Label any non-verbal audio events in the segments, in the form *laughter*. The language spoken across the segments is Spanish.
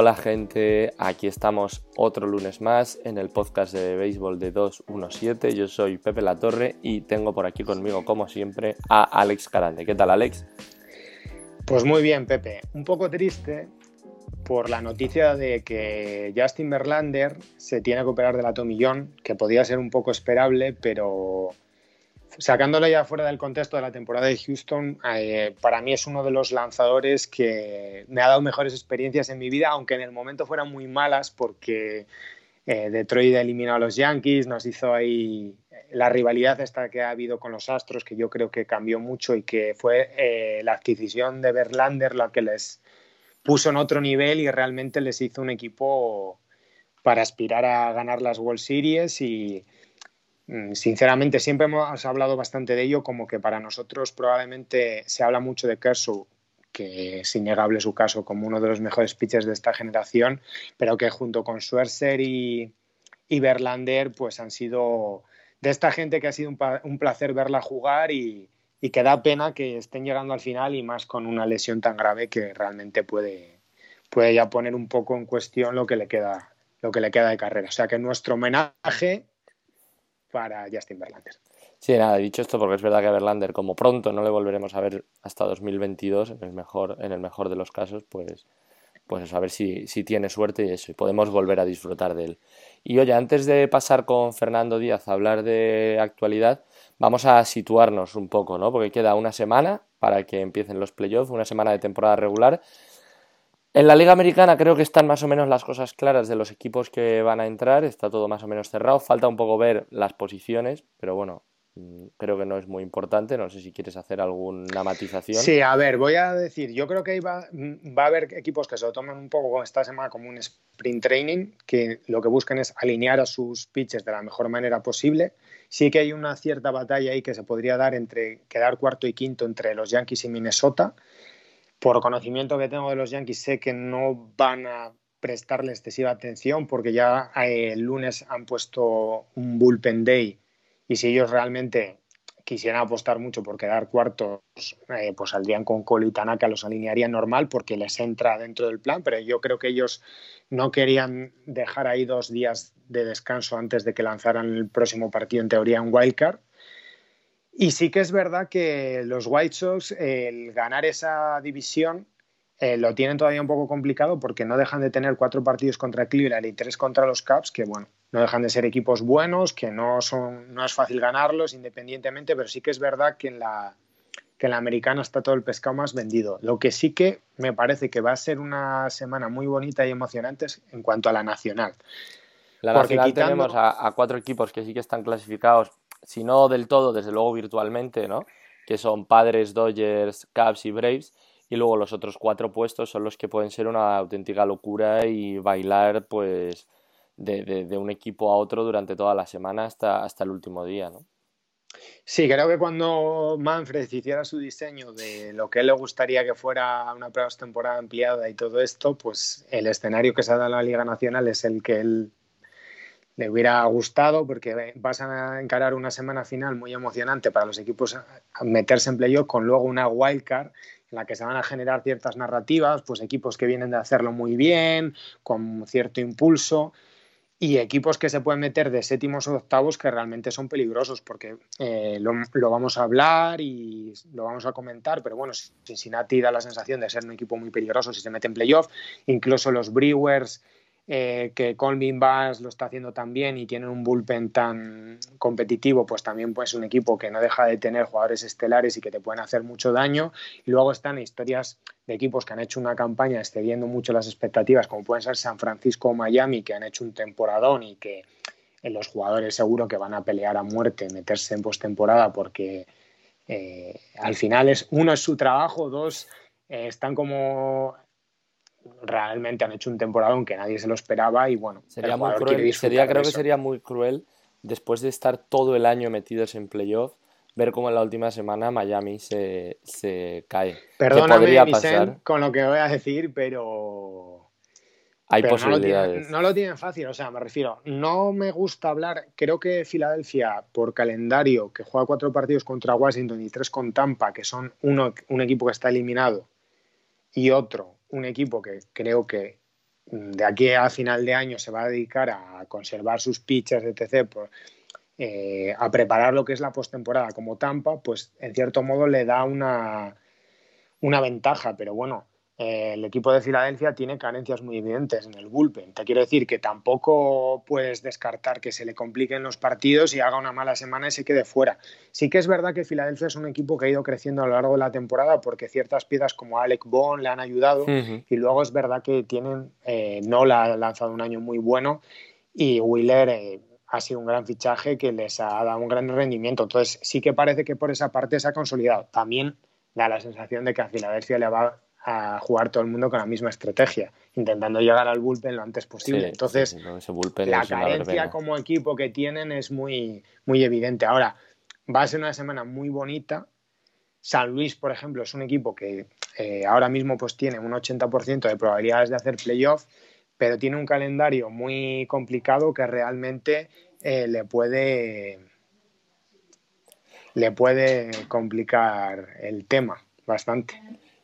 Hola gente, aquí estamos otro lunes más en el podcast de béisbol de 217. Yo soy Pepe La Torre y tengo por aquí conmigo, como siempre, a Alex Carande. ¿Qué tal, Alex? Pues muy bien, Pepe. Un poco triste por la noticia de que Justin Verlander se tiene que operar de la tomillón, que podía ser un poco esperable, pero sacándolo ya fuera del contexto de la temporada de Houston, eh, para mí es uno de los lanzadores que me ha dado mejores experiencias en mi vida, aunque en el momento fueran muy malas, porque eh, Detroit ha eliminado a los Yankees, nos hizo ahí la rivalidad esta que ha habido con los Astros, que yo creo que cambió mucho y que fue eh, la adquisición de Verlander la que les puso en otro nivel y realmente les hizo un equipo para aspirar a ganar las World Series y sinceramente, siempre hemos hablado bastante de ello, como que para nosotros probablemente se habla mucho de Kershaw, que es innegable su caso como uno de los mejores pitchers de esta generación, pero que junto con Schwerzer y, y Verlander, pues han sido de esta gente que ha sido un, placer verla jugar y, y, que da pena que estén llegando al final y más con una lesión tan grave que realmente puede, puede ya poner un poco en cuestión lo que le queda, lo que le queda de carrera. O sea que nuestro homenaje para Justin Verlander. Sí, nada, dicho esto porque es verdad que Verlander, como pronto no le volveremos a ver hasta 2022, en el mejor, en el mejor de los casos, pues, pues a ver si, si tiene suerte y eso, y podemos volver a disfrutar de él. Y oye, antes de pasar con Fernando Díaz a hablar de actualidad, vamos a situarnos un poco, ¿no? Porque queda una semana para que empiecen los playoffs, una semana de temporada regular en la Liga Americana creo que están más o menos las cosas claras de los equipos que van a entrar, está todo más o menos cerrado, falta un poco ver las posiciones, pero bueno, mm, creo que no es muy importante, no sé si quieres hacer alguna matización. Sí, a ver, voy a decir, yo creo que va, mm, va a haber equipos que se lo toman un poco esta semana como un sprint training, que lo que buscan es alinear a sus pitches de la mejor manera posible. Sí que hay una cierta batalla ahí que se podría dar entre quedar cuarto y quinto entre los Yankees y Minnesota por conocimiento que tengo de los Yankees, sé que no van a prestarle excesiva atención porque ya eh, el lunes han puesto un bullpen day y si ellos realmente quisieran apostar mucho por quedar cuartos, eh, pues saldrían con Cole y Tanaka, los alinearían normal porque les entra dentro del plan, pero yo creo que ellos no querían dejar ahí dos días de descanso antes de que lanzaran el próximo partido, en teoría en Wildcard. Y sí que es verdad que los White Sox, el ganar esa división, eh, lo tienen todavía un poco complicado porque no dejan de tener cuatro partidos contra Cleveland y tres contra los Cubs, que bueno, no dejan de ser equipos buenos, que no, son, no es fácil ganarlos independientemente, pero sí que es verdad que en la, que en la americana está todo el pescado más vendido. Lo que sí que me parece que va a ser una semana muy bonita y emocionante en cuanto a la nacional. La nacional tenemos a, cuatro equipos que sí que están clasificados si no del todo, desde luego virtualmente, ¿no? Que son Padres, Dodgers, Cubs y Braves. Y luego los otros cuatro puestos son los que pueden ser una auténtica locura y bailar, pues, de, un equipo a otro durante toda la semana hasta, hasta el último día, ¿no? Sí, creo que cuando Manfred hiciera su diseño de lo que le gustaría que fuera una temporada ampliada y todo esto, pues el escenario que se ha dado en la Liga Nacional es el que él le hubiera gustado porque vas a encarar una semana final muy emocionante para los equipos a meterse en playoff con luego una wildcard en la que se van a generar ciertas narrativas, pues equipos que vienen de hacerlo muy bien, con cierto impulso, y equipos que se pueden meter de séptimos o octavos que realmente son peligrosos, porque eh, lo, lo, vamos a hablar y lo vamos a comentar, pero bueno, Cincinnati da la sensación de ser un equipo muy peligroso si se mete en playoff, incluso los Brewers eh, que Colvin Bass lo está haciendo tan bien y tienen un bullpen tan competitivo, pues también pues un equipo que no deja de tener jugadores estelares y que te pueden hacer mucho daño. Y luego están historias de equipos que han hecho una campaña excediendo mucho las expectativas, como pueden ser San Francisco o Miami, que han hecho un temporadón y que los jugadores seguro que van a pelear a muerte, meterse en postemporada, porque eh, al final es uno es su trabajo, dos eh, están como realmente han hecho un temporada aunque nadie se lo esperaba y bueno, sería muy cruel, sería, creo que sería muy cruel después de estar todo el año metidos en playoff ver cómo en la última semana Miami se, se cae. Perdóname, pasar? con lo que voy a decir, pero... Hay posibilidades. No lo, tienen, fácil, o sea, me refiero, no me gusta hablar, creo que Filadelfia, por calendario, que juega cuatro partidos contra Washington y tres con Tampa, que son uno, un equipo que está eliminado, y otro un equipo que creo que de aquí a final de año se va a dedicar a conservar sus pitchers, etc., por, eh, a preparar lo que es la postemporada como Tampa, pues en cierto modo le da una, una ventaja, pero bueno, eh, el equipo de Filadelfia tiene carencias muy evidentes en el bullpen. Te quiero decir que tampoco puedes descartar que se le compliquen los partidos y haga una mala semana y se quede fuera. Sí que es verdad que Filadelfia es un equipo que ha ido creciendo a lo largo de la temporada porque ciertas piezas como Alec Bond le han ayudado y luego es verdad que tienen, eh, Nola ha lanzado un año muy bueno y Wheeler eh, ha sido un gran fichaje que les ha dado un gran rendimiento. Entonces sí que parece que por esa parte se ha consolidado. También da la sensación de que a Filadelfia le va a jugar todo el mundo con la misma estrategia, intentando llegar al bullpen lo antes posible. Entonces, la carencia como equipo que tienen es muy, muy evidente. Ahora, va a ser una semana muy bonita. San Luis, por ejemplo, es un equipo que eh, ahora mismo pues tiene un 80% de probabilidades de hacer playoff, pero tiene un calendario muy complicado que realmente eh, le puede le puede complicar el tema bastante.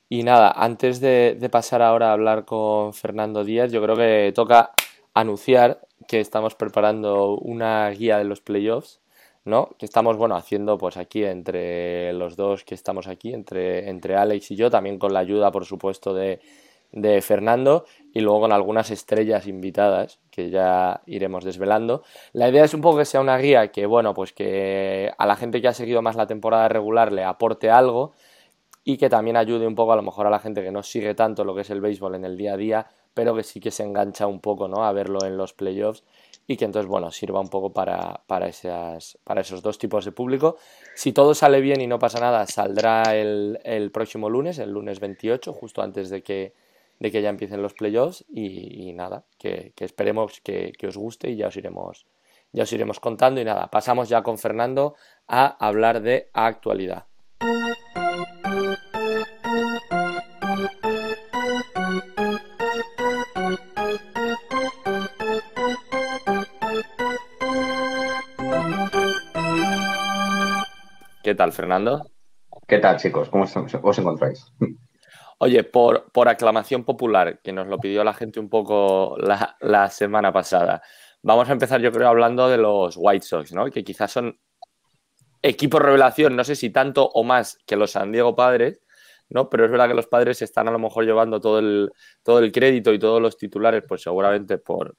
Y nada, antes de, pasar ahora a hablar con Fernando Díaz, yo creo que toca anunciar que estamos preparando una guía de los playoffs, ¿no? Que estamos, bueno, haciendo pues aquí entre los dos que estamos aquí, entre, entre Alex y yo, también con la ayuda, por supuesto, de, de Fernando y luego con algunas estrellas invitadas que ya iremos desvelando. La idea es un poco que sea una guía que, bueno, pues que a la gente que ha seguido más la temporada regular le aporte algo y que también ayude un poco a lo mejor a la gente que no sigue tanto lo que es el béisbol en el día a día, pero que sí que se engancha un poco ¿no? a verlo en los playoffs y que entonces, bueno, sirva un poco para, para, esas, para esos dos tipos de público. Si todo sale bien y no pasa nada, saldrá el, el próximo lunes, el lunes 28, justo antes de que, de que ya empiecen los playoffs y, nada, que, que esperemos que, que, os guste y ya os iremos ya os iremos contando y nada, pasamos ya con Fernando a hablar de actualidad. ¿Qué tal, Fernando? ¿Qué tal, chicos? ¿Cómo os encontráis? Oye, por, por, aclamación popular, que nos lo pidió la gente un poco la, la, semana pasada, vamos a empezar yo creo hablando de los White Sox, ¿no? Que quizás son equipo revelación, no sé si tanto o más que los San Diego Padres, ¿no? Pero es verdad que los padres están a lo mejor llevando todo el, todo el crédito y todos los titulares, pues seguramente por,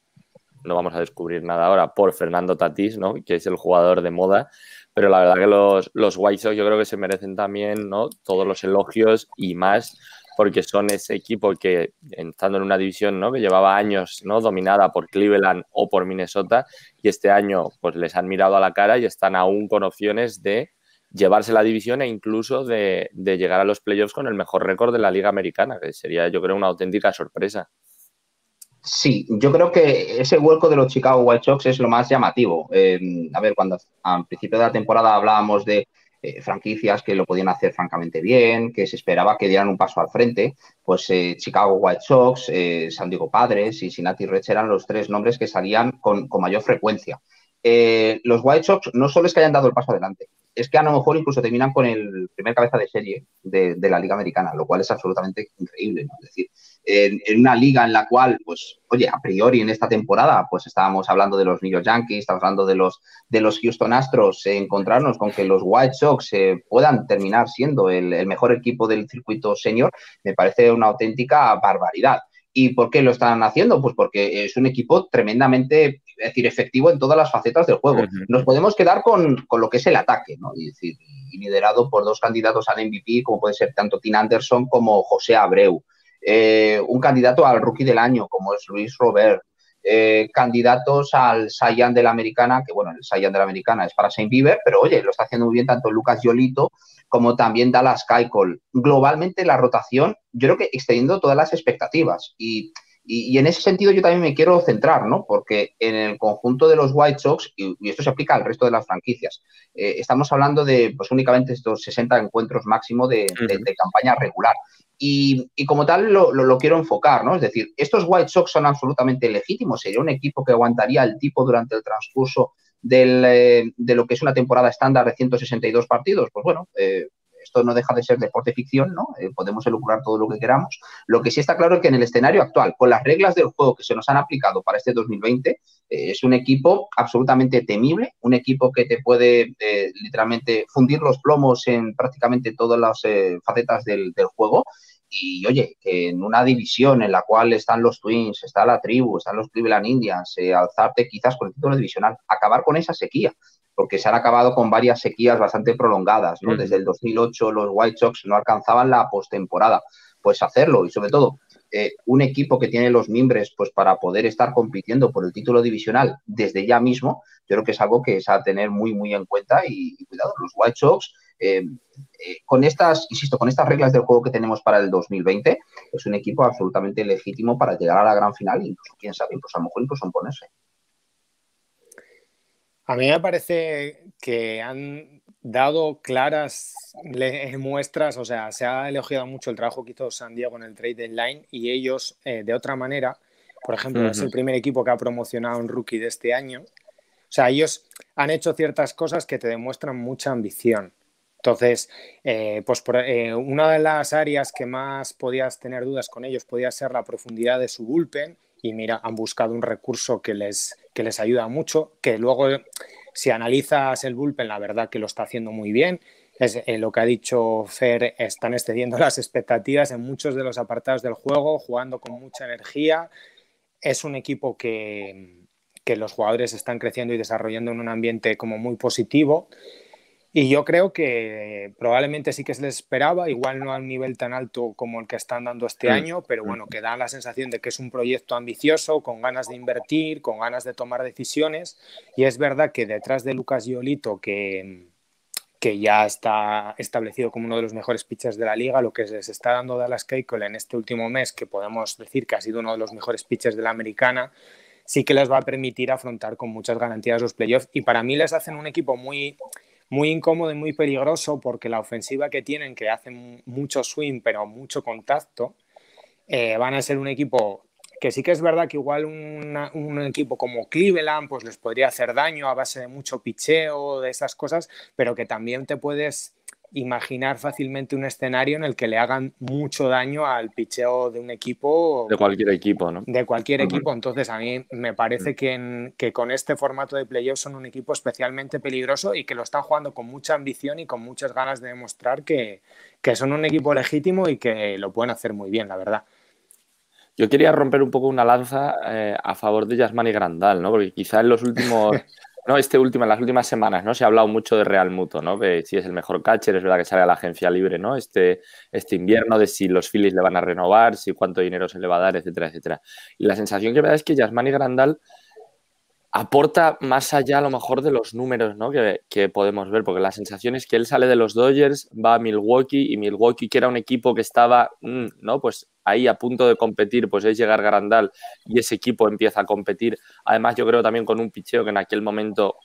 no vamos a descubrir nada ahora, por Fernando Tatís, ¿no? Que es el jugador de moda. Pero la verdad que los, los White Sox yo creo que se merecen también, ¿no? Todos los elogios y más porque son ese equipo que, estando en una división ¿no? que llevaba años ¿no? dominada por Cleveland o por Minnesota, y este año pues les han mirado a la cara y están aún con opciones de llevarse la división e incluso de, llegar a los playoffs con el mejor récord de la Liga Americana, que sería yo creo una auténtica sorpresa. Sí, yo creo que ese hueco de los Chicago White Sox es lo más llamativo. Eh, a ver, cuando al principio de la temporada hablábamos de eh, franquicias que lo podían hacer francamente bien, que se esperaba que dieran un paso al frente, pues eh, Chicago White Sox, San Diego Padres y Cincinnati Reds eran los tres nombres que salían con, mayor frecuencia. los White Sox no solo es que hayan dado el paso adelante, es que a lo mejor incluso terminan con el primer cabeza de serie de, la Liga Americana, lo cual es absolutamente increíble. ¿no? Es decir, en, una liga en la cual, pues, oye, a priori en esta temporada, pues estábamos hablando de los New York Yankees, estamos hablando de los, de los Houston Astros, encontrarnos con que los White Sox eh, puedan terminar siendo el, el mejor equipo del circuito senior, me parece una auténtica barbaridad. ¿Y por qué lo están haciendo? Pues porque es un equipo tremendamente es decir, efectivo en todas las facetas del juego. Nos podemos quedar con, lo que es el ataque, ¿no? Y, decir, liderado por dos candidatos al MVP, como puede ser tanto Tim Anderson como José Abreu. Eh, un candidato al rookie del año, como es Luis Robert. Eh, candidatos al Saiyan de la Americana, que bueno, el Saiyan de la Americana es para Saint Bieber, pero oye, lo está haciendo muy bien tanto Lucas Yolito como también Dallas Keuchel. Globalmente la rotación, yo creo que extendiendo todas las expectativas y y, en ese sentido yo también me quiero centrar, ¿no? Porque en el conjunto de los White Sox, y, esto se aplica al resto de las franquicias, eh, estamos hablando de pues únicamente estos 60 encuentros máximo de, campaña regular. Y, como tal lo, quiero enfocar, ¿no? Es decir, estos White Sox son absolutamente legítimos. Sería un equipo que aguantaría el tipo durante el transcurso eh, de lo que es una temporada estándar de 162 partidos. Pues bueno, eh, no deja de ser deporte ficción, ¿no? Eh, podemos elucubrar todo lo que queramos. Lo que sí está claro es que en el escenario actual, con las reglas del juego que se nos han aplicado para este 2020, eh, es un equipo absolutamente temible, un equipo que te puede literalmente fundir los plomos en prácticamente todas las facetas del, juego y oye, que en una división en la cual están los Twins, está la tribu, están los Cleveland Indians, eh, alzarte quizás con el título divisional, acabar con esa sequía, porque se han acabado con varias sequías bastante prolongadas, ¿no? Desde el 2008 los White Sox no alcanzaban la postemporada, pues hacerlo y sobre todo eh, un equipo que tiene los mimbres pues para poder estar compitiendo por el título divisional desde ya mismo, yo creo que es algo que es a tener muy muy en cuenta y, y cuidado, los White Sox eh, eh, con estas, insisto, con estas reglas del juego que tenemos para el 2020, es un equipo absolutamente legítimo para llegar a la gran final incluso, quién sabe, incluso a lo mejor incluso ponerse. A mí me parece que han dado claras muestras, o sea, se ha elogiado mucho el trabajo que hizo San Diego en el trade deadline y ellos, eh, de otra manera, por ejemplo, es el primer equipo que ha promocionado un rookie de este año. O sea, ellos han hecho ciertas cosas que te demuestran mucha ambición. Entonces, eh, pues eh, una de las áreas que más podías tener dudas con ellos podía ser la profundidad de su bullpen y mira, han buscado un recurso que les, que les ayuda mucho, que luego si analizas el bullpen, la verdad que lo está haciendo muy bien. Es, eh, lo que ha dicho Fer, están excediendo *laughs* las expectativas en muchos de los apartados del juego, jugando con mucha energía. Es un equipo que, que los jugadores están creciendo y desarrollando en un ambiente como muy positivo. Y yo creo que probablemente sí que se les esperaba, igual no a un nivel tan alto como el que están dando este mm. año, pero mm. bueno, que da la sensación de que es un proyecto ambicioso, con ganas de invertir, con ganas de tomar decisiones. Y es verdad que detrás de Lucas Giolito, que, que ya está establecido como uno de los mejores pitchers de la liga, lo que se está dando Dallas Keuchel en este último mes, que podemos decir que ha sido uno de los mejores pitchers de la americana, sí que les va a permitir afrontar con muchas garantías los playoffs. Y para mí les hacen un equipo muy muy incómodo y muy peligroso porque la ofensiva que tienen, que hacen mucho swing pero mucho contacto, eh, van a ser un equipo que sí que es verdad que igual un equipo como Cleveland pues les podría hacer daño a base de mucho picheo, de esas cosas, pero que también te puedes imaginar fácilmente un escenario en el que le hagan mucho daño al picheo de un equipo. De cualquier equipo, ¿no? De cualquier equipo. Entonces, a mí me parece que, que con este formato de playoffs son un equipo especialmente peligroso y que lo están jugando con mucha ambición y con muchas ganas de demostrar que, que son un equipo legítimo y que lo pueden hacer muy bien, la verdad. Yo quería romper un poco una lanza eh, a favor de Yasmani Grandal, ¿no? Porque quizá en los últimos *laughs* No, este último, en las últimas semanas, ¿no? Se ha hablado mucho de Real Muto, ¿no? De si es el mejor catcher, es verdad que sale a la agencia libre, ¿no? Este, este invierno, de si los Phillies le van a renovar, si cuánto dinero se le va a dar, etcétera, etcétera. Y la sensación que me da es que Yasmani Grandal aporta más allá a lo mejor de los números ¿no? que, podemos ver, porque la sensación es que él sale de los Dodgers, va a Milwaukee y Milwaukee, que era un equipo que estaba mm, ¿no? pues ahí a punto de competir, pues es llegar Grandal y ese equipo empieza a competir. Además, yo creo también con un picheo que en aquel momento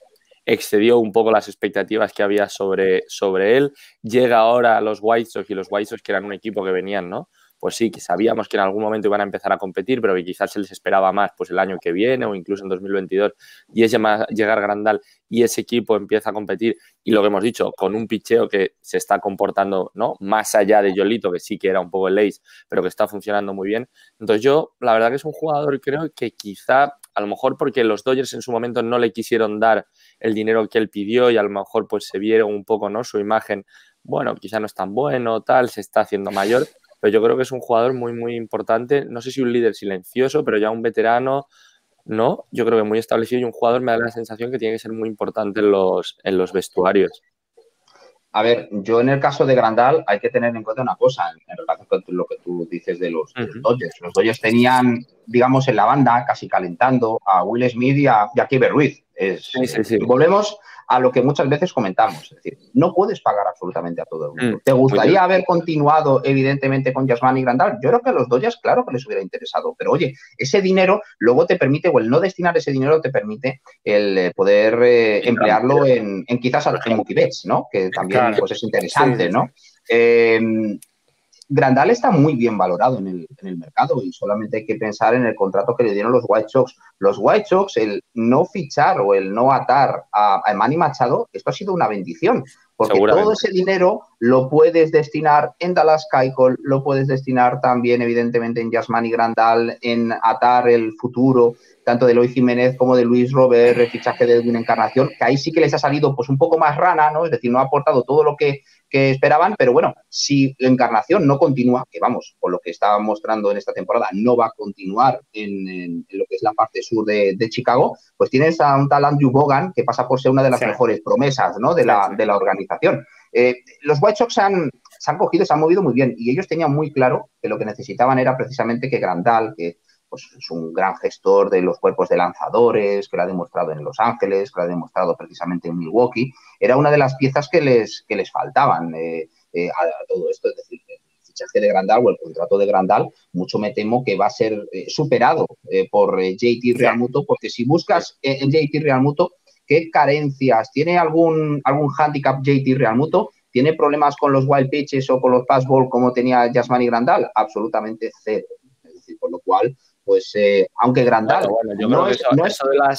excedió un poco las expectativas que había sobre, sobre él. Llega ahora a los White Sox y los White Sox que eran un equipo que venían, ¿no? Pues sí, que sabíamos que en algún momento iban a empezar a competir, pero que quizás se les esperaba más pues el año que viene o incluso en 2022 y es llegar Grandal y ese equipo empieza a competir y lo que hemos dicho, con un picheo que se está comportando ¿no? más allá de Yolito, que sí que era un poco el ace, pero que está funcionando muy bien. Entonces yo, la verdad que es un jugador creo que quizá, a lo mejor porque los Dodgers en su momento no le quisieron dar el dinero que él pidió y a lo mejor pues se vieron un poco ¿no? su imagen bueno, quizá no es tan bueno, tal, se está haciendo mayor, pero yo creo que es un jugador muy, muy importante. No sé si un líder silencioso, pero ya un veterano, ¿no? Yo creo que muy establecido y un jugador me da la sensación que tiene que ser muy importante en los, en los vestuarios. A ver, yo en el caso de Grandal hay que tener en cuenta una cosa en, relación con lo que tú dices de los, Dodgers. Los Dodgers tenían, digamos, en la banda, casi calentando, a Will Smith y a, Jackie Ruiz. sí, sí, sí. Volvemos a lo que muchas veces comentamos. Es decir, no puedes pagar absolutamente a todo el mundo. Mm, ¿Te gustaría haber continuado, evidentemente, con Yasmán y Grandal? Yo creo que a los Dodgers, claro que les hubiera interesado, pero oye, ese dinero luego te permite, o el no destinar ese dinero te permite el eh, poder eh, emplearlo en, quizás en multibets, ¿no? Que también pues, es interesante, ¿no? Eh, Grandal está muy bien valorado en el, mercado y solamente hay que pensar en el contrato que le dieron los White Sox. Los White Sox, el no fichar o el no atar a, a Manny Machado, esto ha sido una bendición, Porque todo ese dinero lo puedes destinar en Dallas Keuchel, lo puedes destinar también, evidentemente, en Yasmani Grandal, en atar el futuro tanto de Luis Jiménez como de Luis Robert, el fichaje de una encarnación, que ahí sí que les ha salido pues un poco más rana, ¿no? Es decir, no ha aportado todo lo que, esperaban, pero bueno, si la encarnación no continúa, que vamos, por lo que estaba mostrando en esta temporada, no va a continuar en, lo que es la parte sur de, Chicago, pues tienes a un tal Andrew Bogan que pasa por ser una de las mejores promesas, ¿no? De la, de la organización. Eh, los White Sox han, se han cogido, se han movido muy bien y ellos tenían muy claro que lo que necesitaban era precisamente que Grandal, que pues es un gran gestor de los cuerpos de lanzadores, que lo ha demostrado en Los Ángeles, que lo ha demostrado precisamente en Milwaukee, era una de las piezas que les, que les faltaban eh, eh, a, todo esto, es decir, el fichaje de Grandal o el contrato de Grandal, mucho me temo que va a ser eh, superado por JT Realmuto, porque si buscas en JT Realmuto, ¿qué carencias? ¿Tiene algún, algún handicap JT Realmuto? ¿Tiene problemas con los wild pitches o con los passball como tenía Jasmine Grandal? Absolutamente cero. Es decir, por lo cual, pues eh, aunque Grandal. yo creo que eso, de las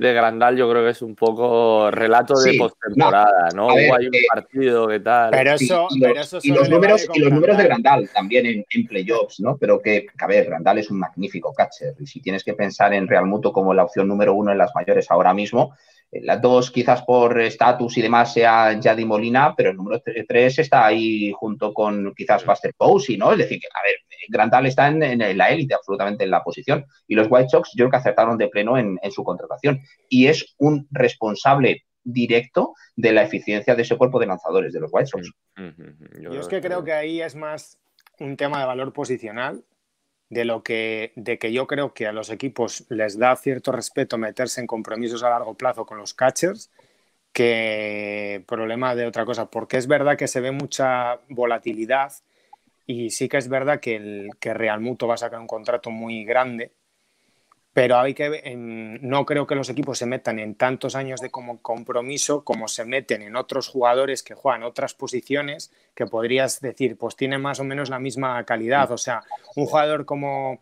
De, Grandal, yo creo que es un poco relato de postemporada, ¿no? Hubo hay un eh, partido, ¿qué tal? Pero eso, y los, números, y los números de Grandal también en, en, playoffs, ¿no? Pero que, a ver, Grandal es un magnífico catcher. Y si tienes que pensar en Real Muto como la opción número uno en las mayores ahora mismo, las dos, quizás por estatus y demás, sea Yadi Molina, pero el número tres está ahí junto con quizás Buster Posey, ¿no? Es decir, que, a ver, Grandal está en, la élite, absolutamente en la posición. Y los White Sox, yo creo que acertaron de pleno en, su contratación. Y es un responsable directo de la eficiencia de ese cuerpo de lanzadores de los White Sox. Yo, es que creo que ahí es más un tema de valor posicional de lo que, de que yo creo que a los equipos les da cierto respeto meterse en compromisos a largo plazo con los catchers que problema de otra cosa, porque es verdad que se ve mucha volatilidad y sí que es verdad que, el, que Real Muto va a sacar un contrato muy grande pero hay que no creo que los equipos se metan en tantos años de como compromiso como se meten en otros jugadores que juegan otras posiciones que podrías decir pues tienen más o menos la misma calidad. O sea un jugador como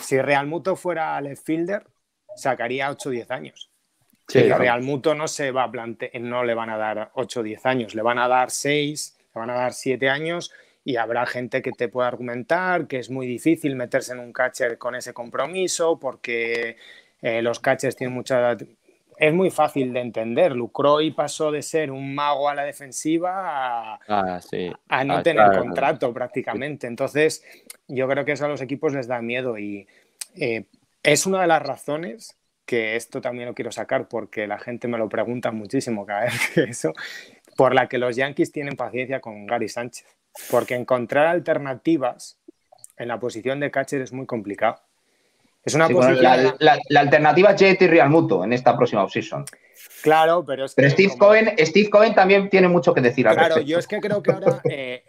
si Real Muto fuera left fielder sacaría 8 o 10 años. Sí, Real Muto no se va a plantear no le van a dar 8 o 10 años le van a dar 6 le van a dar 7 años y habrá gente que te pueda argumentar que es muy difícil meterse en un catcher con ese compromiso porque eh, los catchers tienen mucha... Es muy fácil de entender. Lucroy pasó de ser un mago a la defensiva a, ah, no tener contrato prácticamente. Entonces, yo creo que eso a los equipos les da miedo y eh, es una de las razones que esto también lo quiero sacar porque la gente me lo pregunta muchísimo cada vez *laughs* que eso, por la que los Yankees tienen paciencia con Gary Sánchez porque encontrar alternativas en la posición de catcher es muy complicado. Es una posición... la, alternativa es JT Real Muto en esta próxima offseason. Claro, pero es que Steve, Cohen, Steve Cohen también tiene mucho que decir al Claro, yo es que creo que ahora, eh,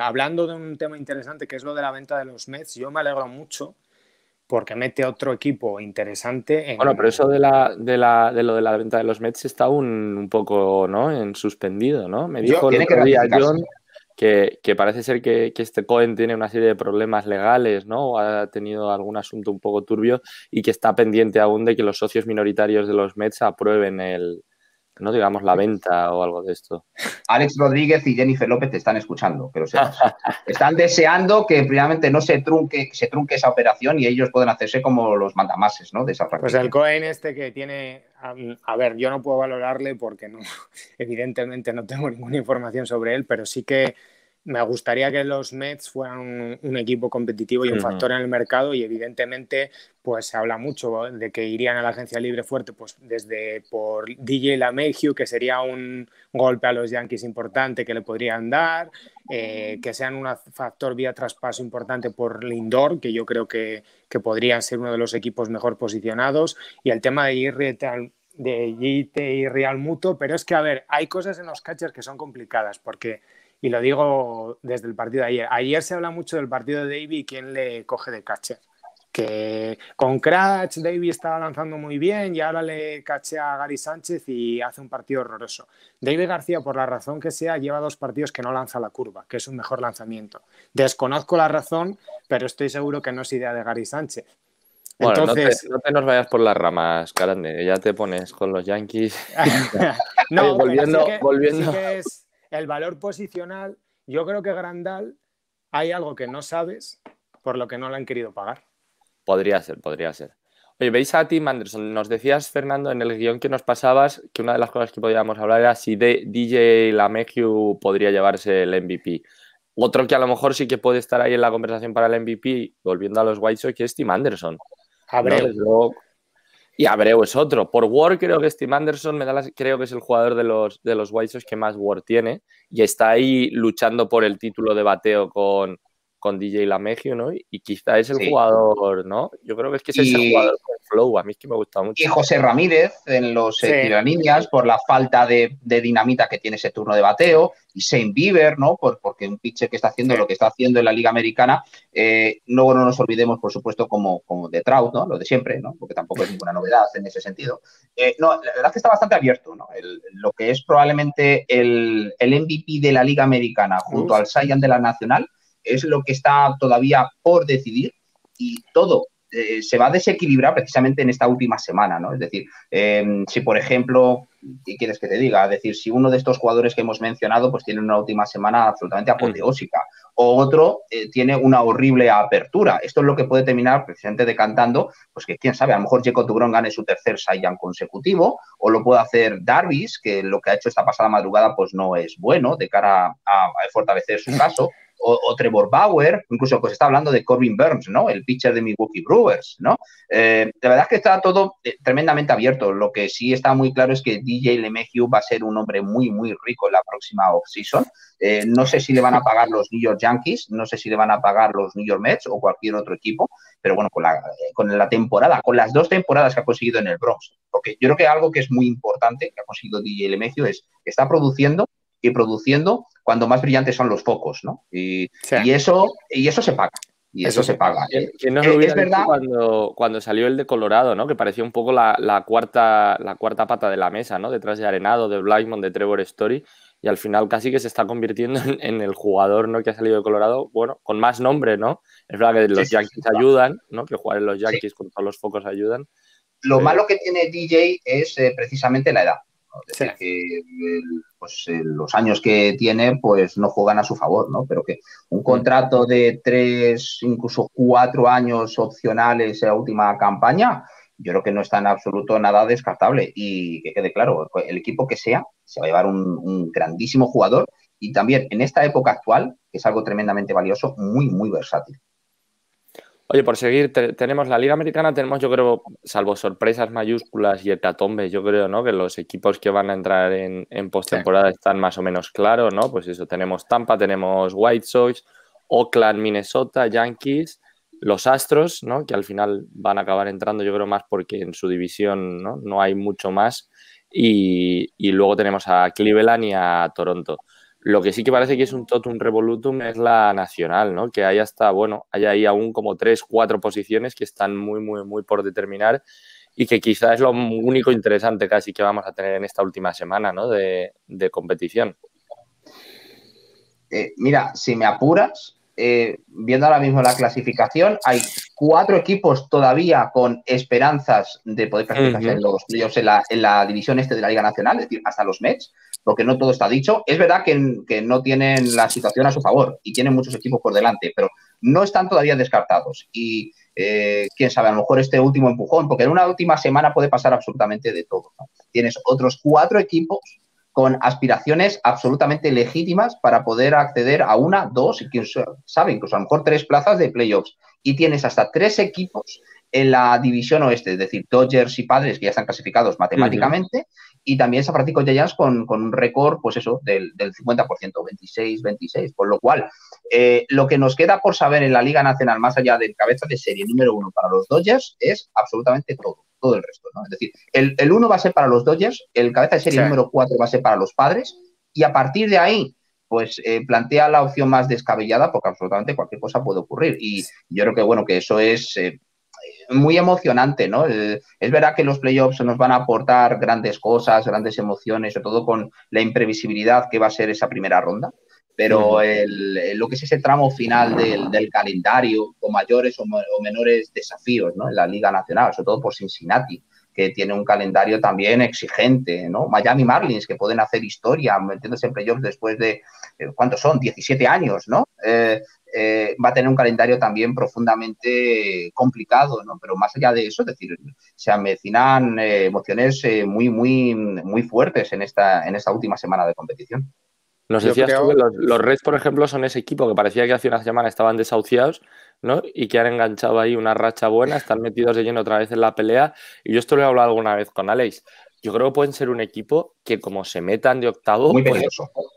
hablando de un tema interesante que es lo de la venta de los Mets, yo me alegro mucho porque mete otro equipo interesante. Bueno, pero eso de, la, de, la, de lo de la venta de los Mets está un, un poco ¿no? en suspendido, ¿no? Me dijo el otro día John que, parece ser que, este Cohen tiene una serie de problemas legales, ¿no? O ha tenido algún asunto un poco turbio y que está pendiente aún de que los socios minoritarios de los Mets aprueben el, no digamos la venta o algo de esto. Alex Rodríguez y Jennifer López te están escuchando, pero están deseando que primeramente no se trunque, se trunque esa operación y ellos puedan hacerse como los mandamases, ¿no? De esa Pues el Cohen este que tiene, a, ver, yo no puedo valorarle porque no, *laughs* evidentemente no tengo ninguna información sobre él, pero sí que me gustaría que los Mets fueran un, equipo competitivo y un factor en el mercado y evidentemente pues se habla mucho de que irían a la agencia libre fuerte pues desde por DJ LaMahieu que sería un golpe a los Yankees importante que le podrían dar eh, que sean un factor vía traspaso importante por Lindor que yo creo que, que podrían ser uno de los equipos mejor posicionados y el tema de de y Real Muto, pero es que, a ver, hay cosas en los catchers que son complicadas, porque y lo digo desde el partido de ayer. Ayer se habla mucho del partido de Davy y quién le coge de catcher. Que con Crash Davy estaba lanzando muy bien y ahora le caché a Gary Sánchez y hace un partido horroroso. David García, por la razón que sea, lleva dos partidos que no lanza la curva, que es un mejor lanzamiento. Desconozco la razón, pero estoy seguro que no es idea de Gary Sánchez. Bueno, no, te, nos vayas por las ramas, Carande, ya te pones con los Yankees. *laughs* *laughs* No, volviendo, volviendo. es el valor posicional. Yo creo que Grandal hay algo que no sabes por lo que no lo han querido pagar. Podría ser, podría ser. Oye, veis a Tim Anderson. Nos decías, Fernando, en el guion que nos pasabas, que una de las cosas que podíamos hablar era si de DJ Lameju podría llevarse el MVP. Otro que a lo mejor sí que puede estar ahí en la conversación para el MVP, volviendo a los White Sox, que es Tim Anderson. Abreu. Y Abreu es otro. Por War creo que Tim Anderson me da creo que es el jugador de los, de los White Sox que más War tiene y está ahí luchando por el título de bateo con, con DJ Lamegio, ¿no? Y quizá es el jugador, ¿no? Yo creo que es que es ese jugador con flow, a mí es que me gusta mucho. Y José Ramírez en los eh, por la falta de, dinamita que tiene ese turno de bateo, y Shane Bieber, ¿no? Por, porque un pitcher que está haciendo lo que está haciendo en la Liga Americana, eh, luego no nos olvidemos, por supuesto, como, como de Trout, ¿no? Lo de siempre, ¿no? Porque tampoco es ninguna novedad en ese sentido. Eh, no, la verdad es que está bastante abierto, ¿no? lo que es probablemente el, el MVP de la Liga Americana junto al Saiyan de la Nacional, es lo que está todavía por decidir y todo eh, se va a desequilibrar precisamente en esta última semana, ¿no? Es decir, em, si por ejemplo, ¿qué quieres que te diga? Es decir, si uno de estos jugadores que hemos mencionado pues tiene una última semana absolutamente apoteósica o otro eh, tiene una horrible apertura, esto es lo que puede terminar precisamente decantando, pues que quién sabe, a lo mejor Jacob Tugrón gane su tercer Saiyan consecutivo o lo puede hacer Darvis, que lo que ha hecho esta pasada madrugada pues no es bueno de cara a fortalecer su *laughs* caso o, Trevor Bauer, incluso pues está hablando de Corbin Burns, ¿no? El pitcher de Milwaukee Brewers, ¿no? Eh, la verdad es que está todo eh, tremendamente abierto. Lo que sí está muy claro es que DJ LeMahieu va a ser un hombre muy, muy rico en la próxima offseason. Eh, no sé si le van a pagar los New York Yankees, no sé si le van a pagar los New York Mets o cualquier otro equipo, pero bueno, con la, con la temporada, con las dos temporadas que ha conseguido en el Bronx, porque yo creo que algo que es muy importante que ha conseguido DJ LeMahieu es que está produciendo y produciendo cuando más brillantes son los focos, ¿no? Y, eso, y eso se paga. Y eso, se paga. no eh, es verdad? Cuando, cuando salió el de Colorado, ¿no? Que parecía un poco la, cuarta, la cuarta pata de la mesa, ¿no? Detrás de Arenado, de Blackmon, de Trevor Story. Y al final casi que se está convirtiendo en, el jugador, ¿no? Que ha salido de Colorado, bueno, con más nombre, ¿no? Es verdad que los Yankees ayudan, ¿no? Que jugar en los Yankees con todos los focos ayudan. Lo malo que tiene DJ es eh, precisamente la edad. Es decir, que pues, los años que tiene pues no juegan a su favor, ¿no? Pero que un contrato de tres, incluso cuatro años opcionales en la última campaña, yo creo que no está en absoluto nada descartable. Y que quede claro, el equipo que sea, se va a llevar un grandísimo jugador y también en esta época actual, que es algo tremendamente valioso, muy, muy versátil. Oye, por seguir, tenemos la Liga Americana, tenemos, yo creo, salvo sorpresas mayúsculas y hecatombes, yo creo, ¿no? Que los equipos que van a entrar en, en postemporada están más o menos claros, ¿no? Pues eso, tenemos Tampa, tenemos White Sox, Oakland, Minnesota, Yankees, los Astros, ¿no? Que al final van a acabar entrando, yo creo, más porque en su división, ¿no? No hay mucho más. Y, y luego tenemos a Cleveland y a Toronto. Lo que sí que parece que es un totum revolutum es la nacional, ¿no? Que hay hasta, bueno, hay ahí aún como tres, cuatro posiciones que están muy, muy, muy por determinar y que quizás es lo único interesante casi que vamos a tener en esta última semana, ¿no? De, competición. Eh, mira, si me apuras, eh, viendo ahora mismo la clasificación, hay cuatro equipos todavía con esperanzas de poder clasificarse en los playoffs en la, en la división este de la Liga Nacional, es decir, hasta los Mets porque no todo está dicho. Es verdad que, no tienen la situación a su favor y tienen muchos equipos por delante, pero no están todavía descartados. Y eh, quién sabe, a lo mejor este último empujón, porque en una última semana puede pasar absolutamente de todo. Tienes otros cuatro equipos con aspiraciones absolutamente legítimas para poder acceder a una, dos y quién sabe, incluso a lo mejor tres plazas de playoffs. Y tienes hasta tres equipos en la división oeste, es decir, Dodgers y Padres que ya están clasificados matemáticamente, y también San Francisco Giants con, con un récord, pues eso, del, del 50%, 26-26, por lo cual eh, lo que nos queda por saber en la Liga Nacional, más allá del cabeza de serie número uno para los Dodgers, es absolutamente todo, todo el resto, ¿no? Es decir, el, el uno va a ser para los Dodgers, el cabeza de serie número cuatro va a ser para los Padres, y a partir de ahí, pues eh, plantea la opción más descabellada porque absolutamente cualquier cosa puede ocurrir. Y yo creo que, bueno, que eso es eh, muy emocionante, ¿no? es verdad que los playoffs nos van a aportar grandes cosas, grandes emociones, sobre todo con la imprevisibilidad que va a ser esa primera ronda, pero lo que es ese tramo final del, calendario, con mayores o, menores desafíos, ¿no? En la Liga Nacional, sobre todo por Cincinnati, que tiene un calendario también exigente, ¿no? Miami Marlins, que pueden hacer historia, metiéndose en playoffs después de, eh, ¿cuántos son? 17 años, ¿no? Eh, eh, va a tener un calendario también profundamente complicado, ¿no? Pero más allá de eso, es decir, se avecinan emociones muy, muy, muy fuertes en esta, en esta última semana de competición. Nos decías tú que los, los, Reds, por ejemplo, son ese equipo que parecía que hace una semana estaban desahuciados, ¿no? Y que han enganchado ahí una racha buena, están metidos de lleno otra vez en la pelea. Y yo esto lo he hablado alguna vez con Alex. Yo creo que pueden ser un equipo que, como se metan de octavo,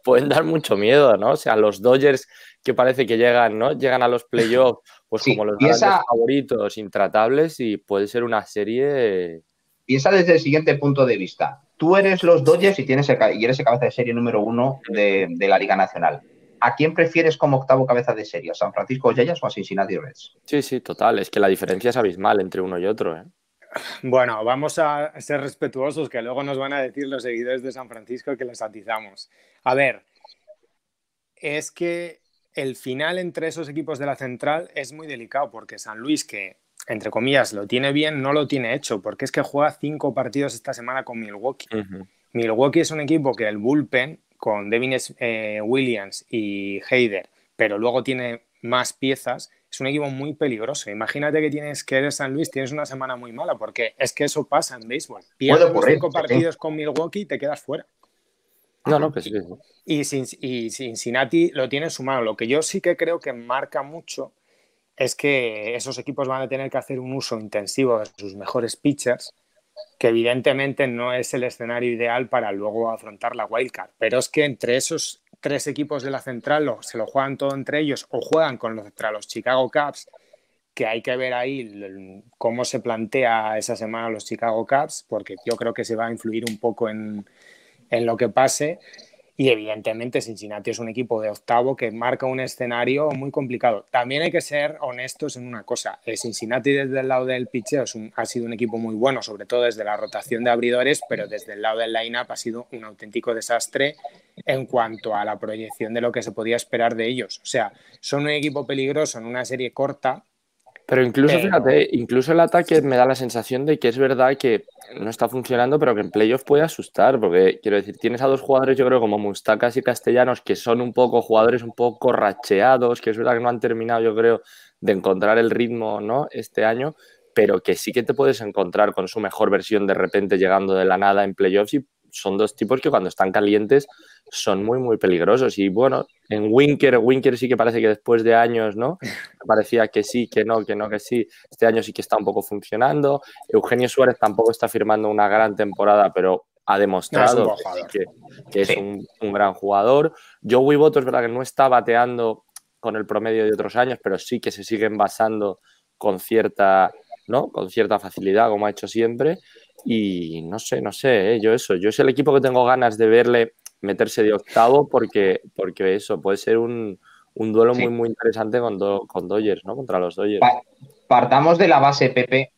pueden, dar mucho miedo, ¿no? O sea, los Dodgers que parece que llegan, ¿no? Llegan a los playoffs, pues como los grandes favoritos, intratables, y puede ser una serie. Piensa desde el siguiente punto de vista tú eres los Dodgers y, tienes y eres el cabeza de serie número uno de, la Liga Nacional. ¿A quién prefieres como octavo cabeza de serie? ¿A San Francisco Giants o a Cincinnati Reds? Sí, sí, total. Es que la diferencia es abismal entre uno y otro. ¿eh? Bueno, vamos a ser respetuosos, que luego nos van a decir los seguidores de San Francisco que les atizamos. A ver, es que el final entre esos equipos de la central es muy delicado, porque San Luis, que entre comillas, lo tiene bien, no lo tiene hecho, porque es que juega cinco partidos esta semana con Milwaukee. Milwaukee es un equipo que el bullpen, con Devin eh, Williams y Heider, pero luego tiene más piezas, es un equipo muy peligroso. Imagínate que tienes que eres San Luis, tienes una semana muy mala, porque es que eso pasa en béisbol. Pierdes cinco partidos con Milwaukee y te quedas fuera. No, no, que sí. Y, y Cincinnati lo tiene sumado. Lo que yo sí que creo que marca mucho es que esos equipos van a tener que hacer un uso intensivo de sus mejores pitchers, que evidentemente no es el escenario ideal para luego afrontar la wildcard. Pero es que entre esos tres equipos de la central se lo juegan todo entre ellos o juegan contra los Chicago Cubs, que hay que ver ahí cómo se plantea esa semana los Chicago Cubs, porque yo creo que se va a influir un poco en, en lo que pase. Y evidentemente Cincinnati es un equipo de octavo que marca un escenario muy complicado. También hay que ser honestos en una cosa. Cincinnati desde el lado del pitcheo ha sido un equipo muy bueno, sobre todo desde la rotación de abridores, pero desde el lado del line-up ha sido un auténtico desastre en cuanto a la proyección de lo que se podía esperar de ellos. O sea, son un equipo peligroso en una serie corta, pero incluso, fíjate, incluso el ataque me da la sensación de que es verdad que no está funcionando, pero que en playoff puede asustar, porque quiero decir, tienes a dos jugadores, yo creo, como Mustacas y Castellanos, que son un poco jugadores un poco racheados, que es verdad que no han terminado, yo creo, de encontrar el ritmo, ¿no? Este año, pero que sí que te puedes encontrar con su mejor versión de repente llegando de la nada en playoffs y son dos tipos que cuando están calientes son muy, muy peligrosos. Y bueno, en Winker, Winker sí que parece que después de años, ¿no? *laughs* Parecía que sí, que no, que no, que sí. Este año sí que está un poco funcionando. Eugenio Suárez tampoco está firmando una gran temporada, pero ha demostrado que, es un, gran jugador. Joey Boto es verdad que no está bateando con el promedio de otros años, pero sí que se sigue envasando con cierta, ¿no? Con cierta facilidad, como ha hecho siempre. Y no sé, no sé, ¿eh? yo eso, yo es el equipo que tengo ganas de verle meterse de octavo porque, porque eso puede ser un, duelo muy, muy interesante con, con Dodgers, ¿no? Contra los Dodgers. Partamos de la base, Pepe,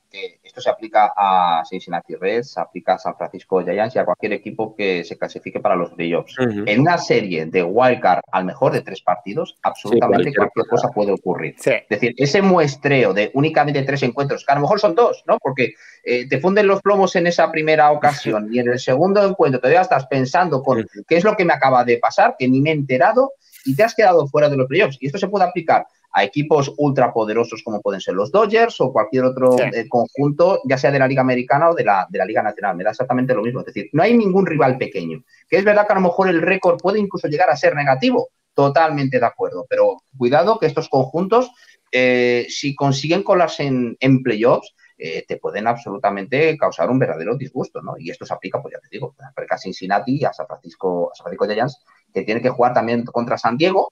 esto se aplica a Cincinnati Reds, se aplica a San Francisco Giants y a cualquier equipo que se clasifique para los playoffs. En una serie de wildcard al mejor de tres partidos, absolutamente cualquier, cosa puede ocurrir. Es decir, ese muestreo de únicamente tres encuentros, que a lo mejor son dos, ¿no? Porque eh, te funden los plomos en esa primera ocasión y en el segundo encuentro todavía estás pensando con qué es lo que me acaba de pasar, que ni me he enterado y te has quedado fuera de los playoffs. Y esto se puede aplicar a equipos ultrapoderosos como pueden ser los Dodgers o cualquier otro eh, conjunto, ya sea de la Liga Americana o de la, de la Liga Nacional. Me da exactamente lo mismo. Es decir, no hay ningún rival pequeño. Que es verdad que a lo mejor el récord puede incluso llegar a ser negativo. Totalmente de acuerdo. Pero cuidado que estos conjuntos, eh, si consiguen colarse en, en playoffs, eh, te pueden absolutamente causar un verdadero disgusto, ¿no? Y esto se aplica, pues ya te digo, a Cincinnati y a San Francisco, a San Francisco Giants, que tienen que jugar también contra San Diego,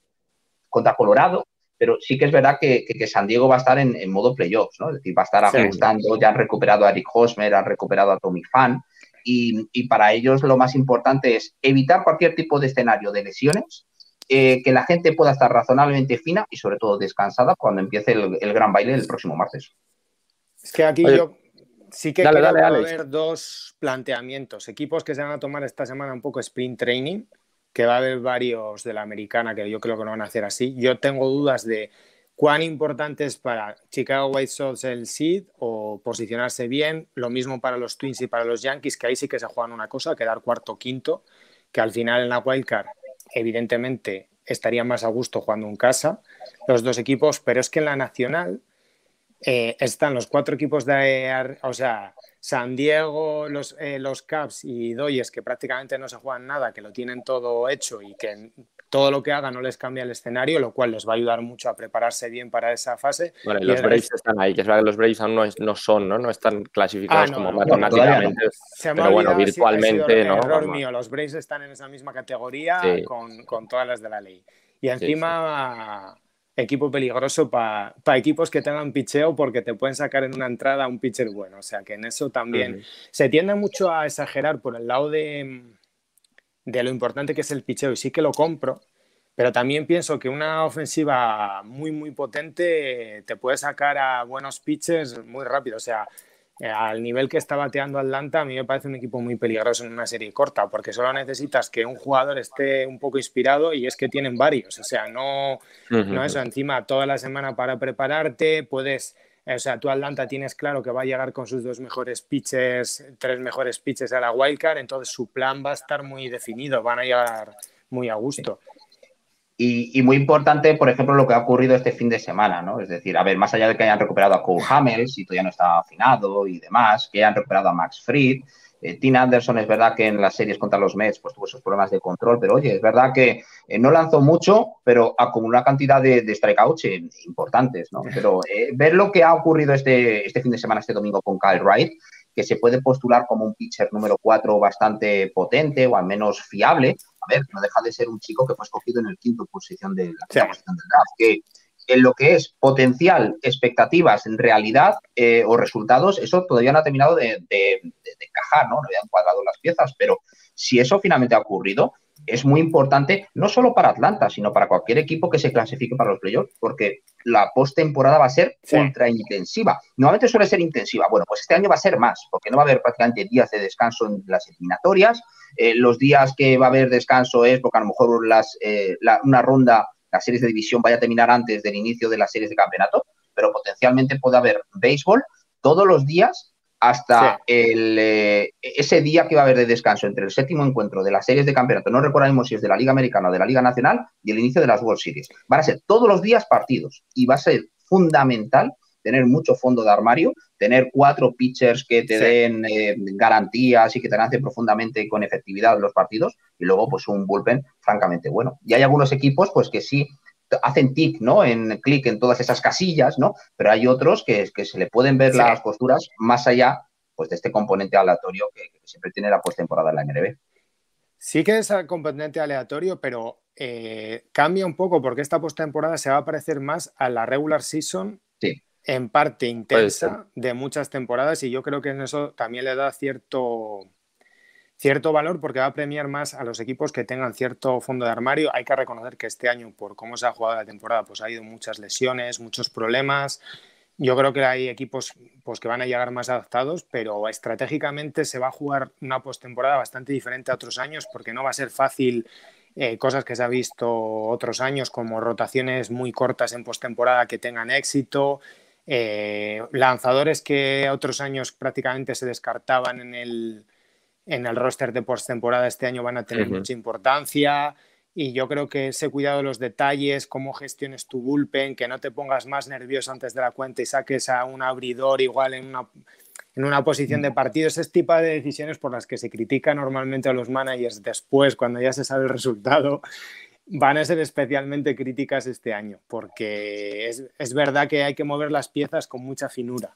contra Colorado, pero sí que es verdad que, San Diego va a estar en, modo playoffs, ¿no? Es decir, va a estar ajustando, ya han recuperado a Eric Hosmer, han recuperado a Tommy Fan, y, para ellos lo más importante es evitar cualquier tipo de escenario de lesiones, eh, que la gente pueda estar razonablemente fina y sobre todo descansada cuando empiece el, gran baile el próximo martes. Es que aquí yo sí que quiero ver dos planteamientos. Equipos que se van a tomar esta semana un poco sprint training que va a haber varios de la americana que yo creo que lo van a hacer así. Yo tengo dudas de cuán importante es para Chicago White Sox el seed o posicionarse bien. Lo mismo para los Twins y para los Yankees, que ahí sí que se juegan una cosa, quedar cuarto quinto, que al final en la wildcard, evidentemente, estarían más a gusto jugando en casa los dos equipos, pero es que en la nacional eh, están los cuatro equipos de, o sea, San Diego, los, eh, los Caps y Doyes, que prácticamente no se juegan nada, que lo tienen todo hecho y que todo lo que hagan no les cambia el escenario, lo cual les va a ayudar mucho a prepararse bien para esa fase. Bueno, y los Braves están ahí, que es verdad que los Braves aún no, son, ¿no? No están clasificados ah, como matemáticamente, pero bueno, virtualmente, ¿no? Error mío, los Braves están en esa misma categoría con, con, todas las de la ley. Y encima equipo peligroso para equipos que tengan picheo porque te pueden sacar en una entrada un pitcher bueno. O sea que en eso también se tiende mucho a exagerar por el lado de, de, lo importante que es el picheo y sí que lo compro. Pero también pienso que una ofensiva muy, muy potente te puede sacar a buenos pitchers muy rápido. O sea, al nivel que está bateando Atlanta, a mí me parece un equipo muy peligroso en una serie corta, porque solo necesitas que un jugador esté un poco inspirado y es que tienen varios. O sea, no, no eso, encima toda la semana para prepararte, puedes. O sea, tú Atlanta tienes claro que va a llegar con sus dos mejores pitches, tres mejores pitches a la wildcard, entonces su plan va a estar muy definido, van a llegar muy a gusto. Y, muy importante, por ejemplo, lo que ha ocurrido este fin de semana, ¿no? Es decir, a ver, más allá de que hayan recuperado a Cole Hamels y todavía no está afinado y demás, que hayan recuperado a Max Fried. Eh, Tina Anderson es verdad que en las series contra los Mets pues tuvo esos problemas de control, pero oye, es verdad que eh, no lanzó mucho, pero acumuló una cantidad de, de strikeouts eh, importantes, ¿no? Pero ver lo que ha ocurrido este, este fin de semana, este domingo con Kyle Wright, que se puede postular como un pitcher número 4 bastante potente o al menos fiable, a ver, no deja de ser un chico que fue escogido en el quinto posición de la posición del draft, que en lo que es potencial, expectativas, en realidad eh, o resultados, eso todavía no ha terminado de, encajar, ¿no? No habían cuadrado las piezas, pero si eso finalmente ha ocurrido, es muy importante no solo para Atlanta, sino para cualquier equipo que se clasifique para los playoffs, porque la postemporada va a ser ultra intensiva. Normalmente suele ser intensiva. Bueno, pues este año va a ser más, porque no va a haber prácticamente días de descanso en las eliminatorias. Eh, los días que va a haber descanso es porque a lo mejor las, eh, una ronda, las series de división vaya a terminar antes del inicio de las series de campeonato, pero potencialmente puede haber béisbol todos los días hasta el, eh, ese día que va a haber de descanso entre el séptimo encuentro de las series de campeonato, no recordamos si es de la Liga Americana o de la Liga Nacional, y el inicio de las World Series. Van a ser todos los días partidos y va a ser fundamental tener mucho fondo de armario, tener cuatro pitchers que te den eh, garantías y que te lancen profundamente con efectividad los partidos y luego pues un bullpen francamente bueno. Y hay algunos equipos pues que sí hacen tic, ¿no? En clic en todas esas casillas, ¿no? Pero hay otros que, que se le pueden ver las posturas más allá pues, de este componente aleatorio que, siempre tiene la postemporada en la MLB. Sí que es componente aleatorio, pero eh, cambia un poco porque esta postemporada se va a parecer más a la regular season en parte intensa de muchas temporadas y yo creo que en eso también le da cierto cierto valor porque va a premiar más a los equipos que tengan cierto fondo de armario. Hay que reconocer que este año, por cómo se ha jugado la temporada, pues ha habido muchas lesiones, muchos problemas. Yo creo que hay equipos pues, que van a llegar más adaptados, pero estratégicamente se va a jugar una postemporada bastante diferente a otros años porque no va a ser fácil eh, cosas que se ha visto otros años, como rotaciones muy cortas en postemporada que tengan éxito, eh, lanzadores que otros años prácticamente se descartaban en el, en el roster de postemporada este año van a tener mucha importancia. Y yo creo que ese cuidado de los detalles, cómo gestiones tu bullpen, que no te pongas más nervioso antes de la cuenta y saques a un abridor igual en una, en una posición de partido, ese tipo de decisiones por las que se critica normalmente a los managers después, cuando ya se sabe el resultado, van a ser especialmente críticas este año, porque es, es verdad que hay que mover las piezas con mucha finura.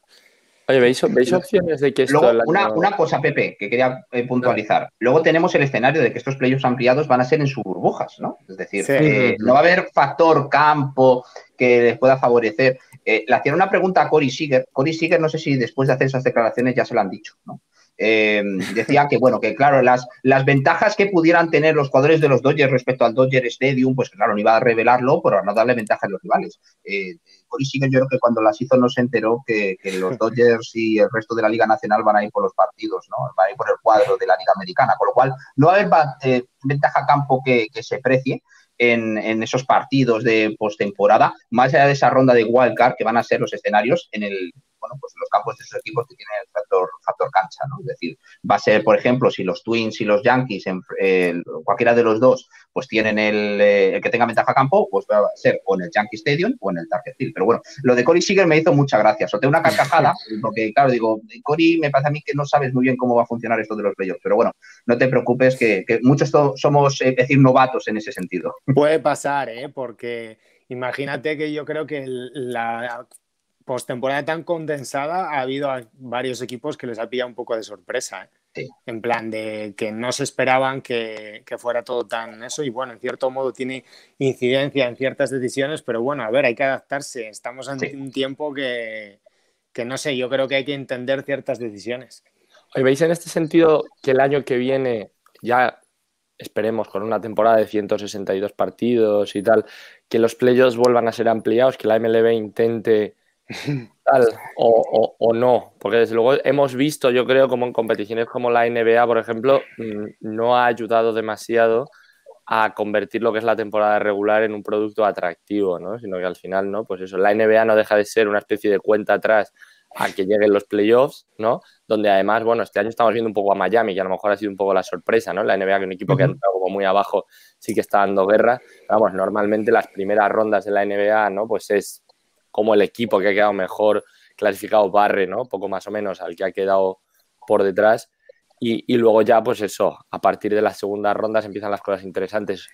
Oye, ¿veis, opciones de que esto... Luego, una, cosa, Pepe, que quería eh, puntualizar. Luego tenemos el escenario de que estos playoffs ampliados van a ser en sus burbujas, ¿no? Es decir, eh, no va a haber factor campo que les pueda favorecer. Eh, le hacían una pregunta a Cory Seager. Cory Seager, no sé si después de hacer esas declaraciones ya se lo han dicho, ¿no? Eh, decía que, bueno, que claro, las, las ventajas que pudieran tener los jugadores de los Dodgers respecto al Dodger Stadium, pues claro, no iba a revelarlo por no darle ventaja a los rivales. Eh, Cory yo creo que cuando las hizo no se enteró que, los *laughs* Dodgers y el resto de la Liga Nacional van a ir por los partidos, ¿no? Van a ir por el cuadro de la Liga Americana, con lo cual no va a haber eh, ventaja campo que, se precie, en, en esos partidos de postemporada, más allá de esa ronda de wildcard que van a ser los escenarios en el bueno, pues los campos de esos equipos que tienen el factor, factor cancha, ¿no? Es decir, va a ser, por ejemplo, si los Twins y los Yankees, en, eh, cualquiera de los dos, pues tienen el, eh, el, que tenga ventaja campo, pues va a ser o en el Yankee Stadium o en el Target Field. Pero bueno, lo de Cory Seager me hizo mucha gracia. Solté una carcajada, *laughs* porque claro, digo, Cory, me parece a mí que no sabes muy bien cómo va a funcionar esto de los playoffs. Pero bueno, no te preocupes, que, que muchos somos, eh, decir, novatos en ese sentido. Puede pasar, ¿eh? Porque imagínate que yo creo que la postemporada tan condensada ha habido varios equipos que les ha pillado un poco de sorpresa. ¿eh? Sí. En plan de que no se esperaban que, que, fuera todo tan eso y bueno, en cierto modo tiene incidencia en ciertas decisiones, pero bueno, a ver, hay que adaptarse. Estamos en sí. un tiempo que, que, no sé, yo creo que hay que entender ciertas decisiones. Oye, ¿Veis en este sentido que el año que viene ya esperemos con una temporada de 162 partidos y tal, que los playoffs vuelvan a ser ampliados, que la MLB intente tal *laughs* o, o, o, no, porque desde luego hemos visto, yo creo, como en competiciones como la NBA, por ejemplo, mm, no ha ayudado demasiado a convertir lo que es la temporada regular en un producto atractivo, ¿no? Sino que al final, ¿no? Pues eso, la NBA no deja de ser una especie de cuenta atrás a que lleguen los playoffs, ¿no? Donde además, bueno, este año estamos viendo un poco a Miami, que a lo mejor ha sido un poco la sorpresa, ¿no? La NBA, que un equipo que ha entrado como muy abajo, sí que está dando guerra. Vamos, normalmente las primeras rondas de la NBA, ¿no? Pues es como el equipo que ha quedado mejor clasificado barre, ¿no? Poco más o menos al que ha quedado por detrás. Y, y, luego ya, pues eso, a partir de las segundas rondas empiezan las cosas interesantes.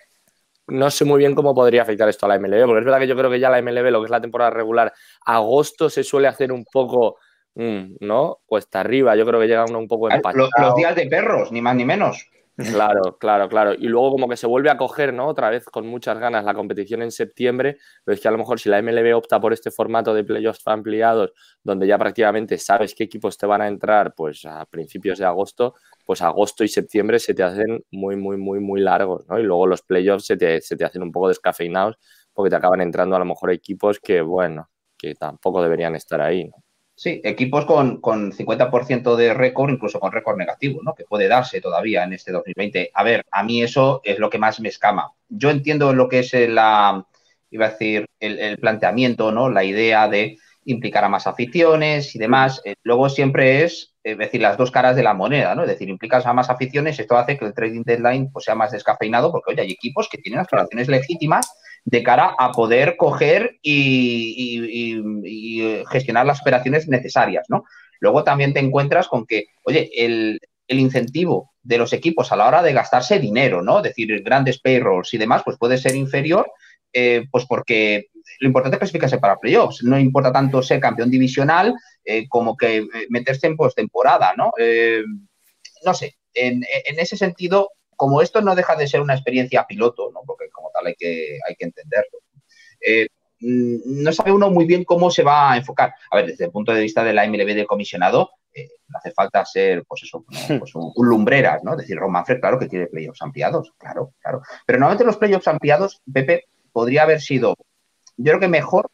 No sé muy bien cómo podría afectar esto a la MLB, porque es verdad que yo creo que ya la MLB, lo que es la temporada regular, agosto se suele hacer un poco, mmm, ¿no? Cuesta arriba, yo creo que llega uno un poco empachado. Los, los días de perros, ni más ni menos. Claro, claro, claro. Y luego como que se vuelve a coger, ¿no? Otra vez con muchas ganas la competición en septiembre, pero es que a lo mejor si la MLB opta por este formato de playoffs ampliados, donde ya prácticamente sabes qué equipos te van a entrar, pues a principios de agosto, pues agosto y septiembre se te hacen muy, muy, muy, muy largos, ¿no? Y luego los playoffs se te, se te hacen un poco descafeinados porque te acaban entrando a lo mejor equipos que, bueno, que tampoco deberían estar ahí, ¿no? Sí, equipos con, con 50% de récord, incluso con récord negativo, ¿no? Que puede darse todavía en este 2020. A ver, a mí eso es lo que más me escama. Yo entiendo lo que es la, iba a decir, el, el planteamiento, ¿no? La idea de implicar a más aficiones y demás. Eh, luego siempre es, es decir, las dos caras de la moneda, ¿no? Es decir, implicas a más aficiones, esto hace que el trading deadline pues, sea más descafeinado, porque oye, hay equipos que tienen aspiraciones legítimas de cara a poder coger y, y, gestionar las operaciones necesarias, ¿no? Luego también te encuentras con que, oye, el, el, incentivo de los equipos a la hora de gastarse dinero, ¿no? Es decir, grandes payrolls y demás, pues puede ser inferior, eh, pues porque lo importante es clasificarse para playoffs. No importa tanto ser campeón divisional eh, como que eh, meterse en postemporada, ¿no? Eh, no sé, en, en ese sentido, como esto no deja de ser una experiencia piloto, ¿no? porque como tal hay que, hay que entenderlo, eh, no sabe uno muy bien cómo se va a enfocar. A ver, desde el punto de vista de la MLB del comisionado, eh, no hace falta ser, pues eso, ¿no? pues un, un, lumbreras, ¿no? Es decir, Ron Manfred, claro que tiene playoffs ampliados, claro, claro. Pero normalmente los playoffs ampliados, Pepe, podría haber sido, yo creo que mejor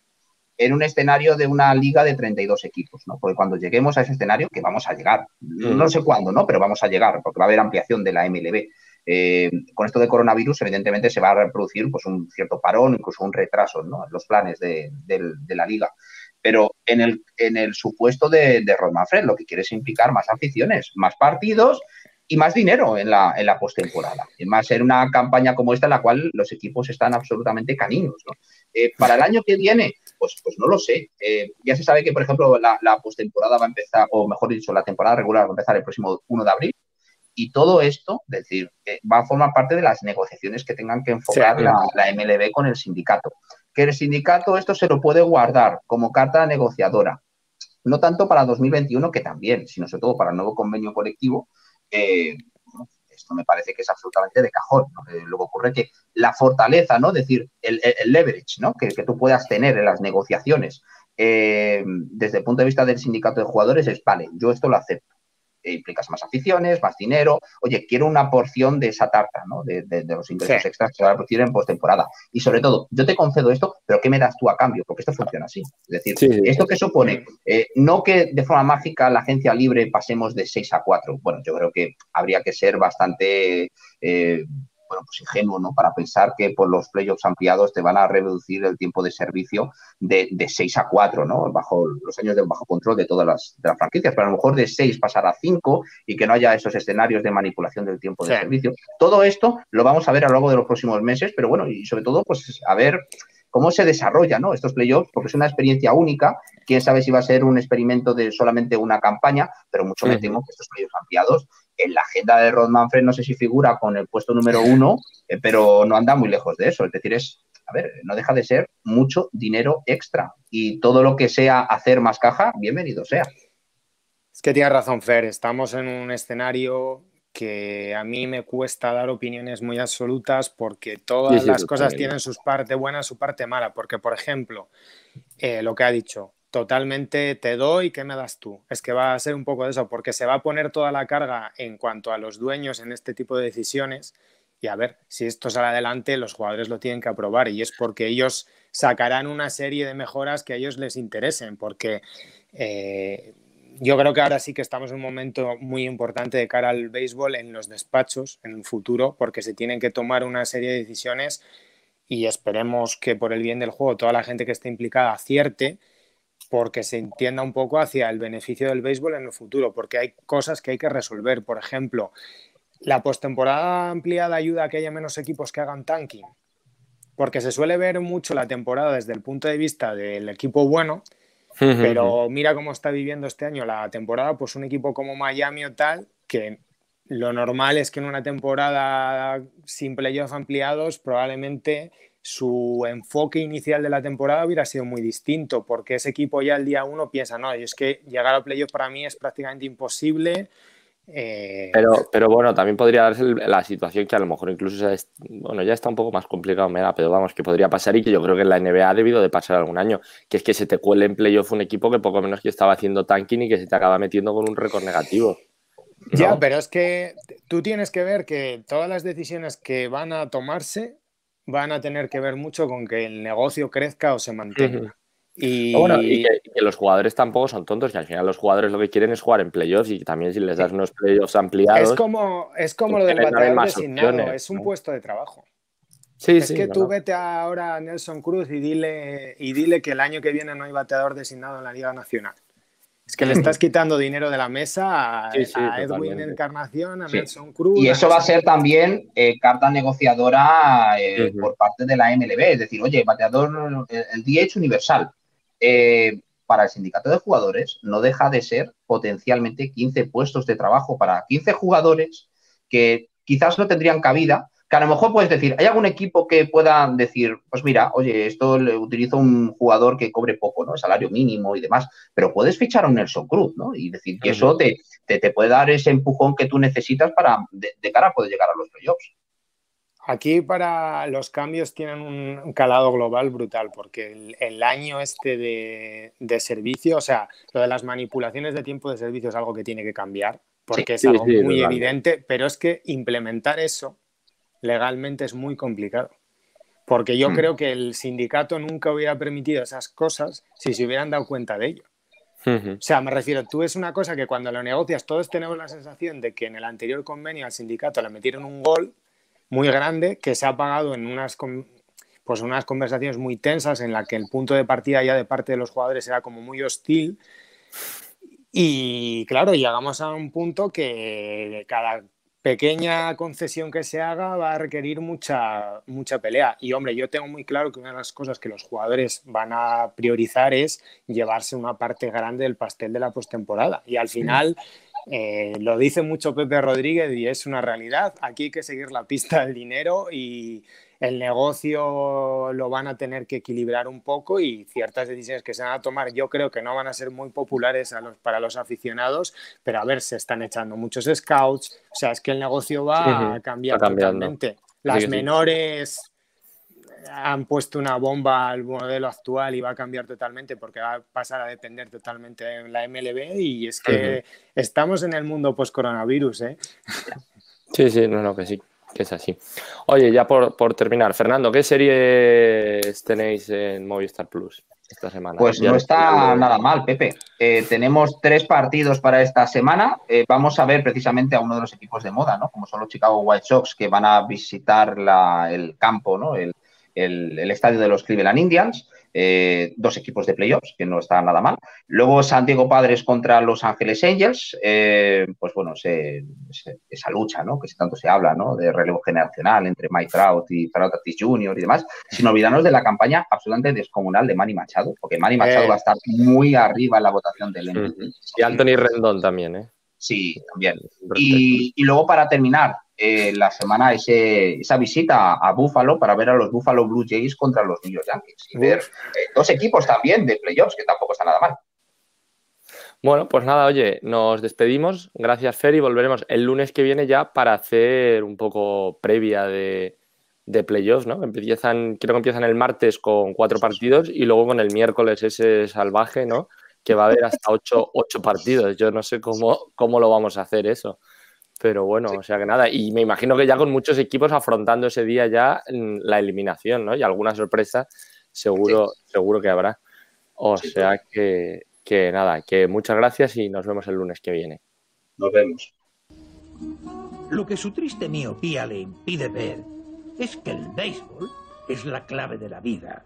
en un escenario de una liga de 32 equipos, ¿no? Porque cuando lleguemos a ese escenario, que vamos a llegar, mm. no sé cuándo, ¿no? Pero vamos a llegar, porque va a haber ampliación de la MLB. Eh, con esto de coronavirus, evidentemente, se va a reproducir pues, un cierto parón, incluso un retraso ¿no? en los planes de, la liga. Pero en el, en el supuesto de, de lo que quiere es implicar más aficiones, más partidos y más dinero en la, en la postemporada. Más en una campaña como esta en la cual los equipos están absolutamente caninos. ¿no? Eh, para el año que viene, pues, pues no lo sé. Eh, ya se sabe que, por ejemplo, la, la postemporada va a empezar, o mejor dicho, la temporada regular va a empezar el próximo 1 de abril. Y todo esto, es decir, va a formar parte de las negociaciones que tengan que enfocar sí, la, la, MLB con el sindicato. Que el sindicato esto se lo puede guardar como carta negociadora. No tanto para 2021, que también, sino sobre todo para el nuevo convenio colectivo. Eh, esto me parece que es absolutamente de cajón. ¿no? Eh, luego ocurre que la fortaleza, ¿no? Es decir, el, el leverage, ¿no? Que, que, tú puedas tener en las negociaciones eh, desde el punto de vista del sindicato de jugadores es, vale, yo esto lo acepto implicas más aficiones, más dinero. Oye, quiero una porción de esa tarta, ¿no? De, de, de los ingresos sí. extras que se van a producir en postemporada. Y sobre todo, yo te concedo esto, pero ¿qué me das tú a cambio? Porque esto funciona así. Es decir, sí, ¿esto que supone? Eh, no que de forma mágica la agencia libre pasemos de 6 a 4. Bueno, yo creo que habría que ser bastante. Eh, bueno, pues ingenuo, ¿no? Para pensar que por los playoffs ampliados te van a reducir el tiempo de servicio de, de 6 a 4, ¿no? Bajo los años de bajo control de todas las, de las franquicias, pero a lo mejor de 6 pasar a 5 y que no haya esos escenarios de manipulación del tiempo de servicio. Todo esto lo vamos a ver a lo largo de los próximos meses, pero bueno, y sobre todo, pues a ver cómo se desarrolla ¿no? estos playoffs, porque es una experiencia única. Quién sabe si va a ser un experimento de solamente una campaña, pero mucho me temo que estos playoffs ampliados en la agenda de Rod Manfred no sé si figura con el puesto número uno, eh, pero no anda muy lejos de eso. Es decir, es, a ver, no deja de ser mucho dinero extra. Y todo lo que sea hacer más caja, bienvenido sea. Es que tienes razón, Fer. Estamos en un escenario que a mí me cuesta dar opiniones muy absolutas porque todas las cosas tienen su parte buena, su parte mala. Porque, por ejemplo, eh, lo que ha dicho, totalmente te doy, ¿qué me das tú? Es que va a ser un poco de eso, porque se va a poner toda la carga en cuanto a los dueños en este tipo de decisiones. Y a ver, si esto sale adelante, los jugadores lo tienen que aprobar y es porque ellos sacarán una serie de mejoras que a ellos les interesen, porque eh, yo creo que ahora sí que estamos en un momento muy importante de cara al béisbol en los despachos en el futuro, porque se tienen que tomar una serie de decisiones y esperemos que por el bien del juego toda la gente que esté implicada acierte, porque se entienda un poco hacia el beneficio del béisbol en el futuro, porque hay cosas que hay que resolver. Por ejemplo, la postemporada ampliada ayuda a que haya menos equipos que hagan tanking, porque se suele ver mucho la temporada desde el punto de vista del equipo bueno pero mira cómo está viviendo este año la temporada, pues un equipo como Miami o tal, que lo normal es que en una temporada sin playoffs ampliados probablemente su enfoque inicial de la temporada hubiera sido muy distinto, porque ese equipo ya el día uno piensa, no, y es que llegar a playoffs para mí es prácticamente imposible, eh, pero, pero bueno, también podría darse la situación que a lo mejor incluso bueno, ya está un poco más complicado, me da, pero vamos, que podría pasar y que yo creo que en la NBA ha debido de pasar algún año, que es que se te cuele en playoff un equipo que poco menos que estaba haciendo tanking y que se te acaba metiendo con un récord negativo. Ya, pero es que tú tienes que ver que todas las decisiones que van a tomarse van a tener que ver mucho con que el negocio crezca o se mantenga. Y... Bueno, y que, los jugadores tampoco son tontos, que al final los jugadores lo que quieren es jugar en playoffs y también si les das unos playoffs ampliados. Es como, es como lo del bateador designado, es un puesto de trabajo. Sí, es que tú vete ahora a Nelson Cruz y dile, y dile que el año que viene no hay bateador designado en la Liga Nacional. Es que le estás quitando dinero de la mesa a, Edwin Encarnación, a Nelson Cruz. Y eso va a ser también eh, carta negociadora eh, por parte de la MLB. Es decir, oye, bateador, el, el DH universal eh, para el sindicato de jugadores no deja de ser potencialmente 15 puestos de trabajo para 15 jugadores que quizás no tendrían cabida, que a lo mejor puedes decir, ¿hay algún equipo que pueda decir, pues mira, oye, esto le utilizo un jugador que cobre poco, ¿no? Salario mínimo y demás, pero puedes fichar a un Nelson Cruz, ¿no? Y decir que eso te, te, puede dar ese empujón que tú necesitas para de, de cara a poder llegar a los playoffs. Aquí para los cambios tienen un calado global brutal, porque el, año este de, servicio, o sea, lo de las manipulaciones de tiempo de servicio es algo que tiene que cambiar, porque es algo muy evidente, pero es que implementar eso legalmente es muy complicado. Porque yo hmm. creo que el sindicato nunca hubiera permitido esas cosas si se hubieran dado cuenta de ello. O sea, me refiero, tú es una cosa que cuando lo negocias todos tenemos la sensación de que en el anterior convenio al sindicato le metieron un gol muy grande que se ha pagado en unas, pues unas conversaciones muy tensas en la que el punto de partida ya de parte de los jugadores era como muy hostil. Y claro, llegamos a un punto que cada pequeña concesión que se haga va a requerir mucha, mucha pelea. Y hombre, yo tengo muy claro que una de las cosas que los jugadores van a priorizar es llevarse una parte grande del pastel de la postemporada. Y al final, eh, lo dice mucho Pepe Rodríguez y es una realidad. Aquí hay que seguir la pista del dinero y el negocio lo van a tener que equilibrar un poco y ciertas decisiones que se van a tomar yo creo que no van a ser muy populares para los aficionados, pero a ver, se están echando muchos scouts, o sea, es que el negocio va a cambiar totalmente. Las menores han puesto una bomba al modelo actual y va a cambiar totalmente porque va a pasar a depender totalmente de la MLB y es que estamos en el mundo post-coronavirus, ¿eh? Sí, sí, no, no, que sí, que es así. Oye, ya por, terminar, Fernando, ¿qué series tenéis en Movistar Plus? esta semana. Pues no está nada mal, Pepe. Eh, tenemos tres partidos para esta semana. Eh, vamos a ver precisamente a uno de los equipos de moda, ¿no? Como son los Chicago White Sox, que van a visitar el campo, ¿no? El, el, estadio de los Cleveland Indians. Eh, dos equipos de playoffs, que no está nada mal. Luego San Diego Padres contra Los Ángeles Angels, eh, pues bueno, esa lucha, ¿no? Que tanto se habla, ¿no? De relevo generacional entre Mike Trout y Trout Tatis Jr. y demás, sin olvidarnos de la campaña absolutamente descomunal de Manny Machado, porque Manny Machado eh. va a estar muy arriba en la votación del MVP. Y Anthony Rendón también, ¿eh? Sí, también. y luego para terminar, eh, la semana ese, esa visita a Buffalo para ver a los Buffalo Blue Jays contra los New York Yankees y ver eh, dos equipos también de playoffs, que tampoco está nada mal. Bueno, pues nada, oye, nos despedimos. Gracias, Fer, y volveremos el lunes que viene ya para hacer un poco previa de, de playoffs, ¿no? Empiezan, creo que empiezan el martes con cuatro partidos y luego con el miércoles ese salvaje, ¿no? Que va a haber hasta ocho, ocho partidos. Yo no sé cómo, cómo lo vamos a hacer eso. Pero bueno, o sea que nada, y me imagino que ya con muchos equipos afrontando ese día ya la eliminación, ¿no? Y alguna sorpresa seguro, seguro que habrá. O sea que, que nada, que muchas gracias y nos vemos el lunes que viene. Nos vemos. Lo que su triste miopía le impide ver es que el béisbol es la clave de la vida.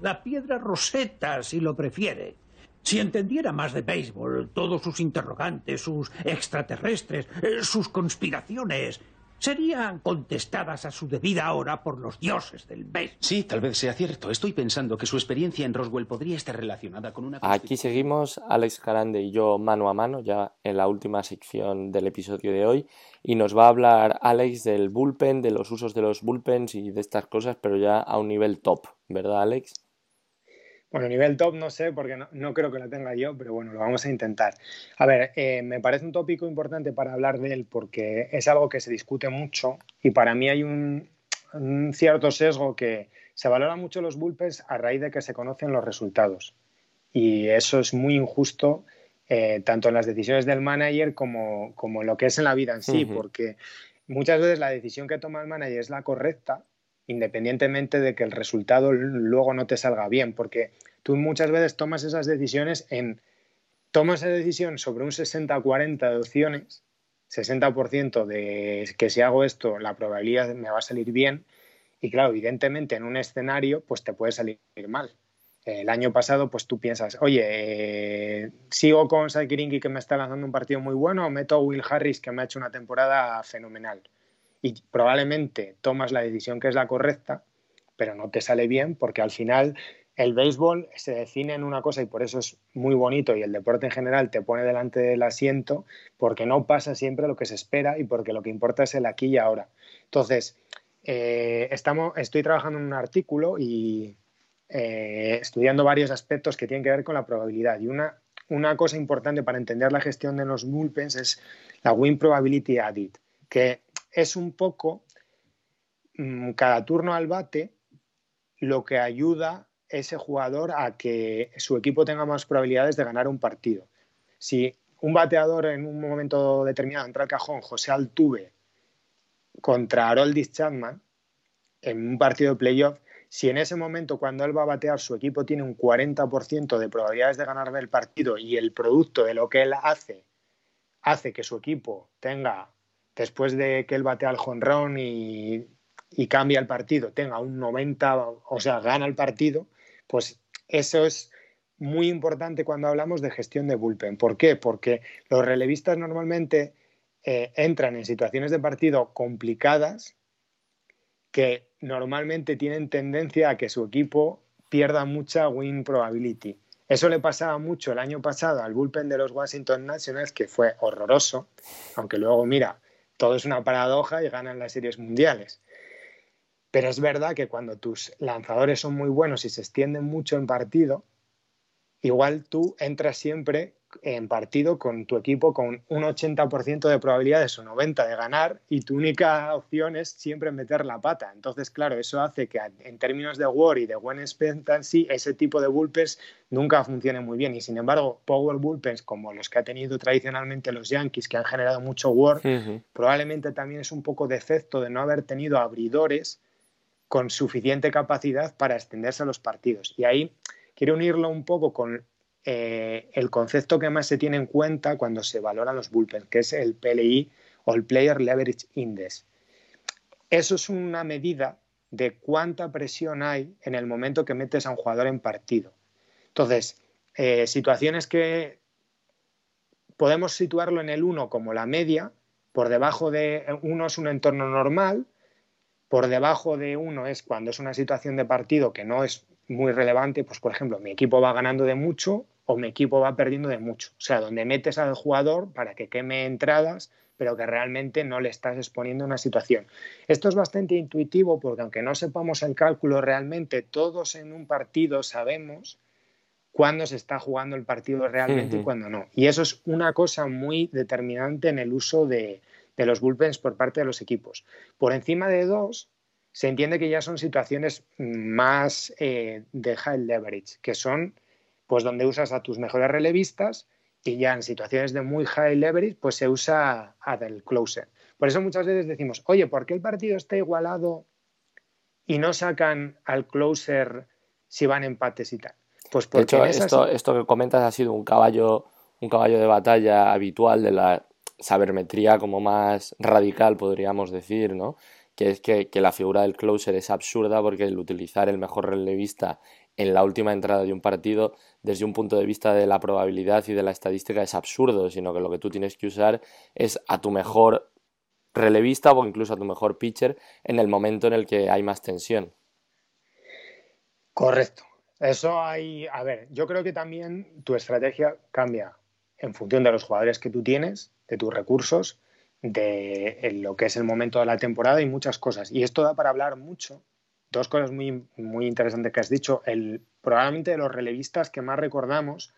La piedra roseta, si lo prefiere. Si entendiera más de béisbol, todos sus interrogantes, sus extraterrestres, eh, sus conspiraciones, serían contestadas a su debida hora por los dioses del béisbol. Sí, tal vez sea cierto. Estoy pensando que su experiencia en Roswell podría estar relacionada con una... Aquí seguimos Alex Carande y yo mano a mano, ya en la última sección del episodio de hoy, y nos va a hablar Alex del bullpen, de los usos de los bullpens y de estas cosas, pero ya a un nivel top, ¿verdad Alex? Bueno, nivel top no sé, porque no, creo que lo tenga yo, pero bueno, lo vamos a intentar. A ver, eh, me parece un tópico importante para hablar de él porque es algo que se discute mucho y para mí hay un, cierto sesgo que se valora mucho los bullpens a raíz de que se conocen los resultados. Y eso es muy injusto eh, tanto en las decisiones del manager como, como en lo que es en la vida en sí, porque muchas veces la decisión que toma el manager es la correcta, independientemente de que el resultado luego no te salga bien, porque tú muchas veces tomas esas decisiones en, tomas esa decisión sobre un 60-40 de opciones, 60% de que si hago esto la probabilidad me va a salir bien, y claro, evidentemente en un escenario pues te puede salir mal. El año pasado, pues tú piensas, oye, eh, sigo con Sakiringi que me está lanzando un partido muy bueno o meto a Will Harris que me ha hecho una temporada fenomenal y probablemente tomas la decisión que es la correcta, pero no te sale bien porque al final el béisbol se define en una cosa y por eso es muy bonito y el deporte en general te pone delante del asiento porque no pasa siempre lo que se espera y porque lo que importa es el aquí y ahora. Entonces, eh, estamos, estoy trabajando en un artículo y eh, estudiando varios aspectos que tienen que ver con la probabilidad y una, una cosa importante para entender la gestión de los bullpens es la win probability added, que es un poco mm, cada turno al bate lo que ayuda ese jugador a que su equipo tenga más probabilidades de ganar un partido. Si un bateador en un momento determinado entra al cajón, José Altuve contra Haroldis Chapman en un partido de playoff, si en ese momento cuando él va a batear su equipo tiene un 40% de probabilidades de ganar el partido y el producto de lo que él hace hace que su equipo tenga después de que él bate al jonrón y, y cambia el partido, tenga un 90, o sea, gana el partido, pues eso es muy importante cuando hablamos de gestión de bullpen. ¿Por qué? Porque los relevistas normalmente eh, entran en situaciones de partido complicadas que normalmente tienen tendencia a que su equipo pierda mucha win probability. Eso le pasaba mucho el año pasado al bullpen de los Washington Nationals, que fue horroroso, aunque luego, mira, todo es una paradoja y ganan las series mundiales. Pero es verdad que cuando tus lanzadores son muy buenos y se extienden mucho en partido, igual tú entras siempre en partido con tu equipo con un 80% de probabilidades o 90% de ganar y tu única opción es siempre meter la pata. Entonces, claro, eso hace que en términos de war y de buen expectancy, ese tipo de bullpens nunca funcione muy bien. Y sin embargo, power bullpens como los que ha tenido tradicionalmente los Yankees, que han generado mucho war, probablemente también es un poco defecto de no haber tenido abridores con suficiente capacidad para extenderse a los partidos. Y ahí quiero unirlo un poco con eh, el concepto que más se tiene en cuenta cuando se valoran los bullpens, que es el PLI o el Player Leverage Index. Eso es una medida de cuánta presión hay en el momento que metes a un jugador en partido. Entonces, eh, situaciones que podemos situarlo en el 1 como la media, por debajo de 1 es un entorno normal, por debajo de 1 es cuando es una situación de partido que no es muy relevante, pues por ejemplo, mi equipo va ganando de mucho o mi equipo va perdiendo de mucho. O sea, donde metes al jugador para que queme entradas, pero que realmente no le estás exponiendo una situación. Esto es bastante intuitivo porque aunque no sepamos el cálculo realmente, todos en un partido sabemos cuándo se está jugando el partido realmente y cuándo no. Y eso es una cosa muy determinante en el uso de, de los bullpens por parte de los equipos. Por encima de dos, se entiende que ya son situaciones más eh, de high leverage, que son pues donde usas a tus mejores relevistas y ya en situaciones de muy high leverage pues se usa a del closer. Por eso muchas veces decimos, oye, ¿por qué el partido está igualado y no sacan al closer si van empates y tal? Pues porque de hecho, esto, esto que comentas ha sido un caballo, un caballo de batalla habitual de la sabermetría como más radical, podríamos decir, ¿no? Que es que, la figura del closer es absurda porque el utilizar el mejor relevista en la última entrada de un partido desde un punto de vista de la probabilidad y de la estadística es absurdo, sino que lo que tú tienes que usar es a tu mejor relevista o incluso a tu mejor pitcher en el momento en el que hay más tensión. Correcto. Eso hay, a ver, yo creo que también tu estrategia cambia en función de los jugadores que tú tienes, de tus recursos de lo que es el momento de la temporada y muchas cosas. Y esto da para hablar mucho. Dos cosas muy, muy interesantes que has dicho. El, probablemente de los relevistas que más recordamos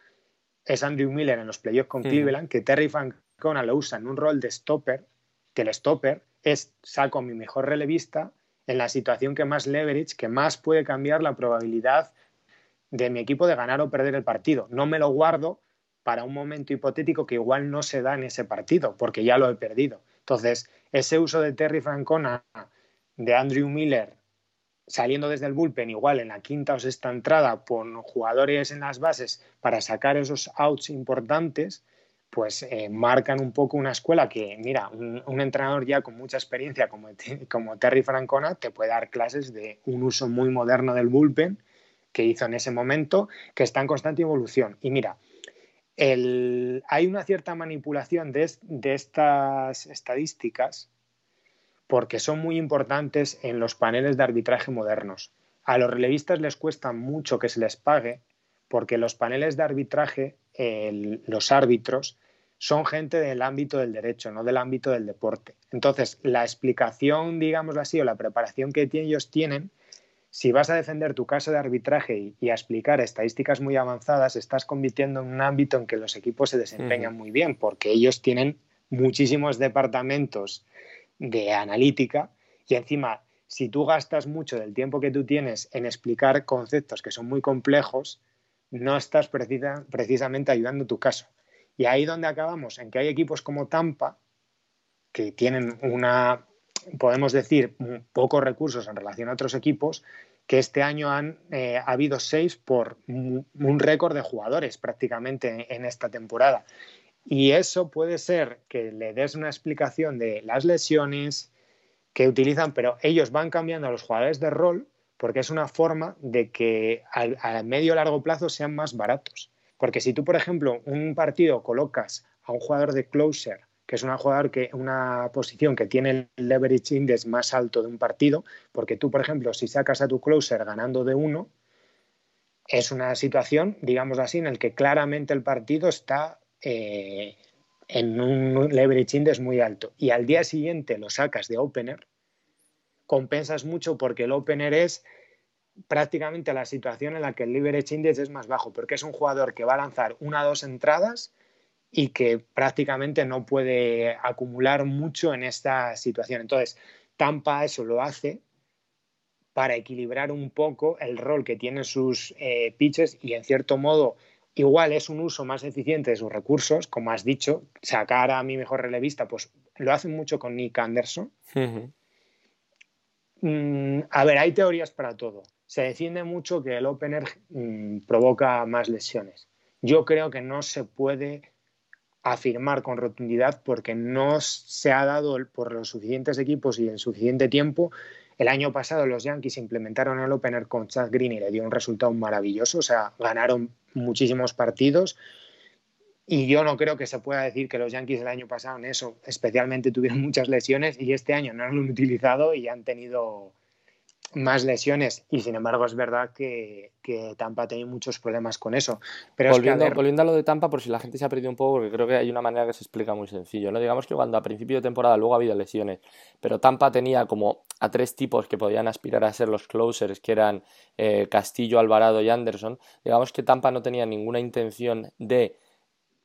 es Andrew Miller en los playoffs con Cleveland, que Terry Francona lo usa en un rol de stopper, que el stopper es saco mi mejor relevista en la situación que más leverage, que más puede cambiar la probabilidad de mi equipo de ganar o perder el partido. No me lo guardo para un momento hipotético que igual no se da en ese partido, porque ya lo he perdido. Entonces, ese uso de Terry Francona, de Andrew Miller, saliendo desde el bullpen, igual en la quinta o sexta entrada, con jugadores en las bases para sacar esos outs importantes, pues eh, marcan un poco una escuela que, mira, un, entrenador ya con mucha experiencia como, *laughs* como Terry Francona te puede dar clases de un uso muy moderno del bullpen que hizo en ese momento, que está en constante evolución. Y mira, hay una cierta manipulación de, estas estadísticas porque son muy importantes en los paneles de arbitraje modernos. A los relevistas les cuesta mucho que se les pague porque los paneles de arbitraje, los árbitros, son gente del ámbito del derecho, no del ámbito del deporte. Entonces, la explicación, digamos así, o la preparación que ellos tienen si vas a defender tu caso de arbitraje y, a explicar estadísticas muy avanzadas, estás convirtiendo en un ámbito en que los equipos se desempeñan muy bien, porque ellos tienen muchísimos departamentos de analítica y encima, si tú gastas mucho del tiempo que tú tienes en explicar conceptos que son muy complejos, no estás precisamente ayudando tu caso. Y ahí donde acabamos, en que hay equipos como Tampa, que tienen una podemos decir, pocos recursos en relación a otros equipos, que este año han eh, ha habido seis por un récord de jugadores prácticamente en esta temporada. Y eso puede ser que le des una explicación de las lesiones que utilizan, pero ellos van cambiando a los jugadores de rol porque es una forma de que a medio o largo plazo sean más baratos. Porque si tú, por ejemplo, un partido colocas a un jugador de closer que es una jugador que una posición que tiene el leverage index más alto de un partido, porque tú, por ejemplo, si sacas a tu closer ganando de uno, es una situación, digamos así, en la que claramente el partido está eh, en un leverage index muy alto. Y al día siguiente lo sacas de opener, compensas mucho porque el opener es prácticamente la situación en la que el leverage index es más bajo, porque es un jugador que va a lanzar una o dos entradas y que prácticamente no puede acumular mucho en esta situación. Entonces, Tampa eso lo hace para equilibrar un poco el rol que tienen sus eh, pitches y en cierto modo igual es un uso más eficiente de sus recursos, como has dicho, sacar a mi mejor relevista, pues lo hacen mucho con Nick Anderson. Mm, a ver, hay teorías para todo. se defiende mucho que el opener mm, provoca más lesiones. Yo creo que no se puede afirmar con rotundidad porque no se ha dado por los suficientes equipos y en suficiente tiempo. El año pasado los Yankees implementaron el opener con Chad Green y le dio un resultado maravilloso, o sea, ganaron muchísimos partidos. Y yo no creo que se pueda decir que los Yankees el año pasado en eso especialmente tuvieron *laughs* muchas lesiones y este año no lo han utilizado y han tenido más lesiones y sin embargo es verdad que, Tampa ha tenido muchos problemas con eso. Pero volviendo, volviendo, a lo de Tampa, por si la gente se ha perdido un poco, porque creo que hay una manera que se explica muy sencillo. ¿no? Digamos que cuando a principio de temporada luego ha habido lesiones, pero Tampa tenía como a tres tipos que podían aspirar a ser los closers, que eran eh, Castillo, Alvarado y Anderson, digamos que Tampa no tenía ninguna intención de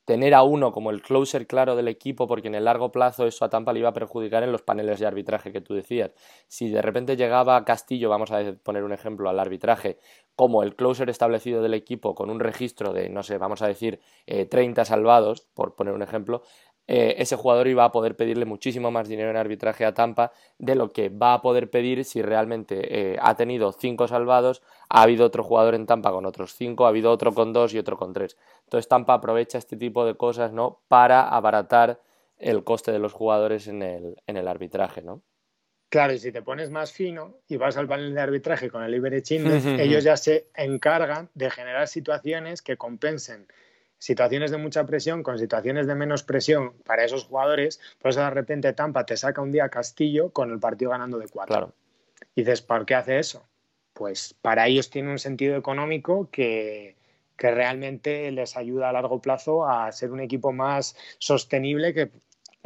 tener a uno como el closer claro del equipo, porque en el largo plazo eso a Tampa le iba a perjudicar en los paneles de arbitraje que tú decías. Si de repente llegaba Castillo, vamos a poner un ejemplo al arbitraje, como el closer establecido del equipo con un registro de, no sé, vamos a decir, 30 eh, salvados, por poner un ejemplo, eh, ese jugador iba a poder pedirle muchísimo más dinero en arbitraje a Tampa de lo que va a poder pedir si realmente eh, ha tenido cinco salvados, ha habido otro jugador en Tampa con otros cinco, ha habido otro con dos y otro con tres. Entonces Tampa aprovecha este tipo de cosas ¿no? para abaratar el coste de los jugadores en el, en el arbitraje, ¿no? Claro, y si te pones más fino y vas al panel de arbitraje con el Iberech ellos ya se encargan de generar situaciones que compensen situaciones de mucha presión con situaciones de menos presión para esos jugadores, por eso de repente Tampa te saca un día Castillo con el partido ganando de cuatro. Y dices, ¿por qué hace eso? Pues para ellos tiene un sentido económico que, que realmente les ayuda a largo plazo a ser un equipo más sostenible que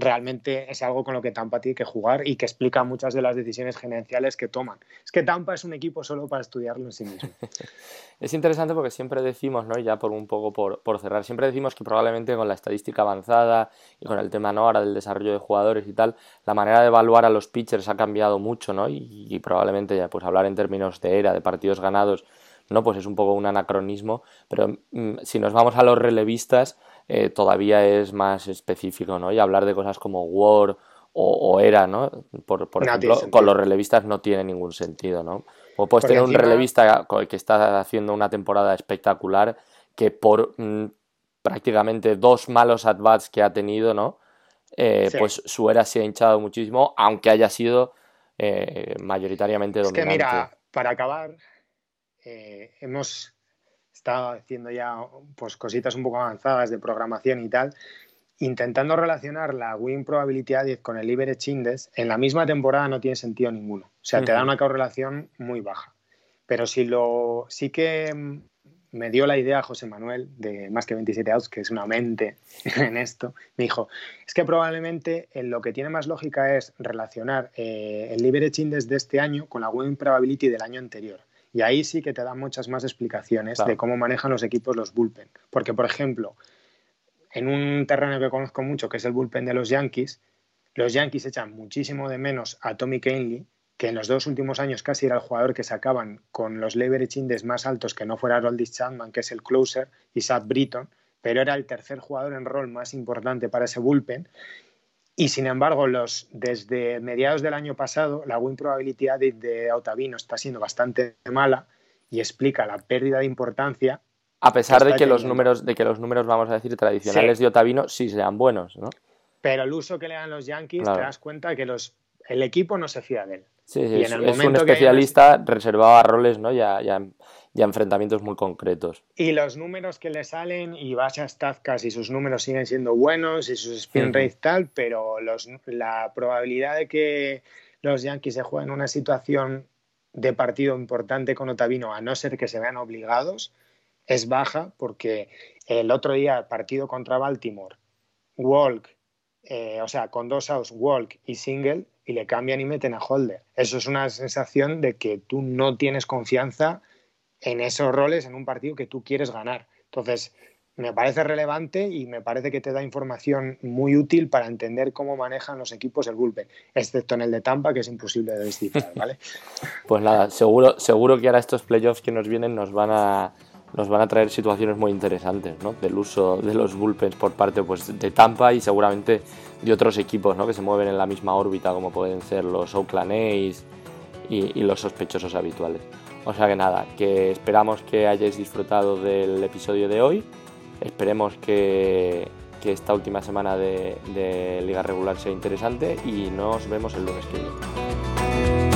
realmente es algo con lo que Tampa tiene que jugar y que explica muchas de las decisiones gerenciales que toman. Es que Tampa es un equipo solo para estudiarlo en sí mismo. *laughs* es interesante porque siempre decimos, ¿no? ya por un poco por, cerrar, siempre decimos que probablemente con la estadística avanzada y con el tema ¿no? ahora del desarrollo de jugadores y tal, la manera de evaluar a los pitchers ha cambiado mucho, ¿no? Y, y probablemente ya pues hablar en términos de era, de partidos ganados, ¿no? Pues es un poco un anacronismo, pero mm, si nos vamos a los relevistas, eh, todavía es más específico, ¿no? Y hablar de cosas como War o, Era, ¿no? Por, ejemplo, con los relevistas no tiene ningún sentido, ¿no? O puedes tener un relevista que está haciendo una temporada espectacular que por mm, prácticamente dos malos at-bats que ha tenido, ¿no? Eh, pues su era se ha hinchado muchísimo, aunque haya sido eh, mayoritariamente dominante. Es que mira, para acabar, hemos estaba haciendo ya pues cositas un poco avanzadas de programación y tal, intentando relacionar la Win Probability 10 con el Leverage Index, en la misma temporada no tiene sentido ninguno. O sea, te da una correlación muy baja. Pero si lo sí que me dio la idea José Manuel de más que 27 outs, que es una mente *laughs* en esto, me dijo, es que probablemente en lo que tiene más lógica es relacionar eh, el leverage index de este año con la win probability del año anterior. Y ahí sí que te dan muchas más explicaciones de cómo manejan los equipos los bullpen. Porque, por ejemplo, en un terreno que conozco mucho, que es el bullpen de los Yankees, los Yankees echan muchísimo de menos a Tommy Kainley, que en los dos últimos años casi era el jugador que sacaban con los leverage index más altos que no fuera Roldis Chapman, que es el closer, y Sad Britton, pero era el tercer jugador en rol más importante para ese bullpen. Y sin embargo, los, desde mediados del año pasado, la win probability de, de Otavino está siendo bastante mala y explica la pérdida de importancia. A pesar de que, los números, de que los números, vamos a decir, tradicionales de Otavino sí sean buenos, ¿no? Pero el uso que le dan los Yankees, te das cuenta que los, el equipo no se fía de él. Sí, es, un especialista reservado a roles, ¿no? Ya, ya, ya, enfrentamientos muy concretos. Y los números que le salen, y Basha Stazkas y sus números siguen siendo buenos, y sus spin rate tal, pero los, la probabilidad de que los Yankees se jueguen una situación de partido importante con Otavino, a no ser que se vean obligados, es baja, porque el otro día, partido contra Baltimore, Walk, eh, o sea, con dos outs, Walk y Single, y le cambian y meten a Holder. Eso es una sensación de que tú no tienes confianza en esos roles en un partido que tú quieres ganar. Entonces, me parece relevante y me parece que te da información muy útil para entender cómo manejan los equipos el bullpen, excepto en el de Tampa, que es imposible de descifrar, *laughs* ¿vale? pues nada, seguro, seguro que ahora estos playoffs que nos vienen nos van a nos van a traer situaciones muy interesantes, ¿no? Del uso de los bullpens por parte pues, de Tampa y seguramente de otros equipos, ¿no? Que se mueven en la misma órbita, como pueden ser los Oakland A's y, y los sospechosos habituales. O sea que nada, que esperamos que hayáis disfrutado del episodio de hoy. Esperemos que, esta última semana de, de liga regular sea interesante y nos vemos el lunes que viene.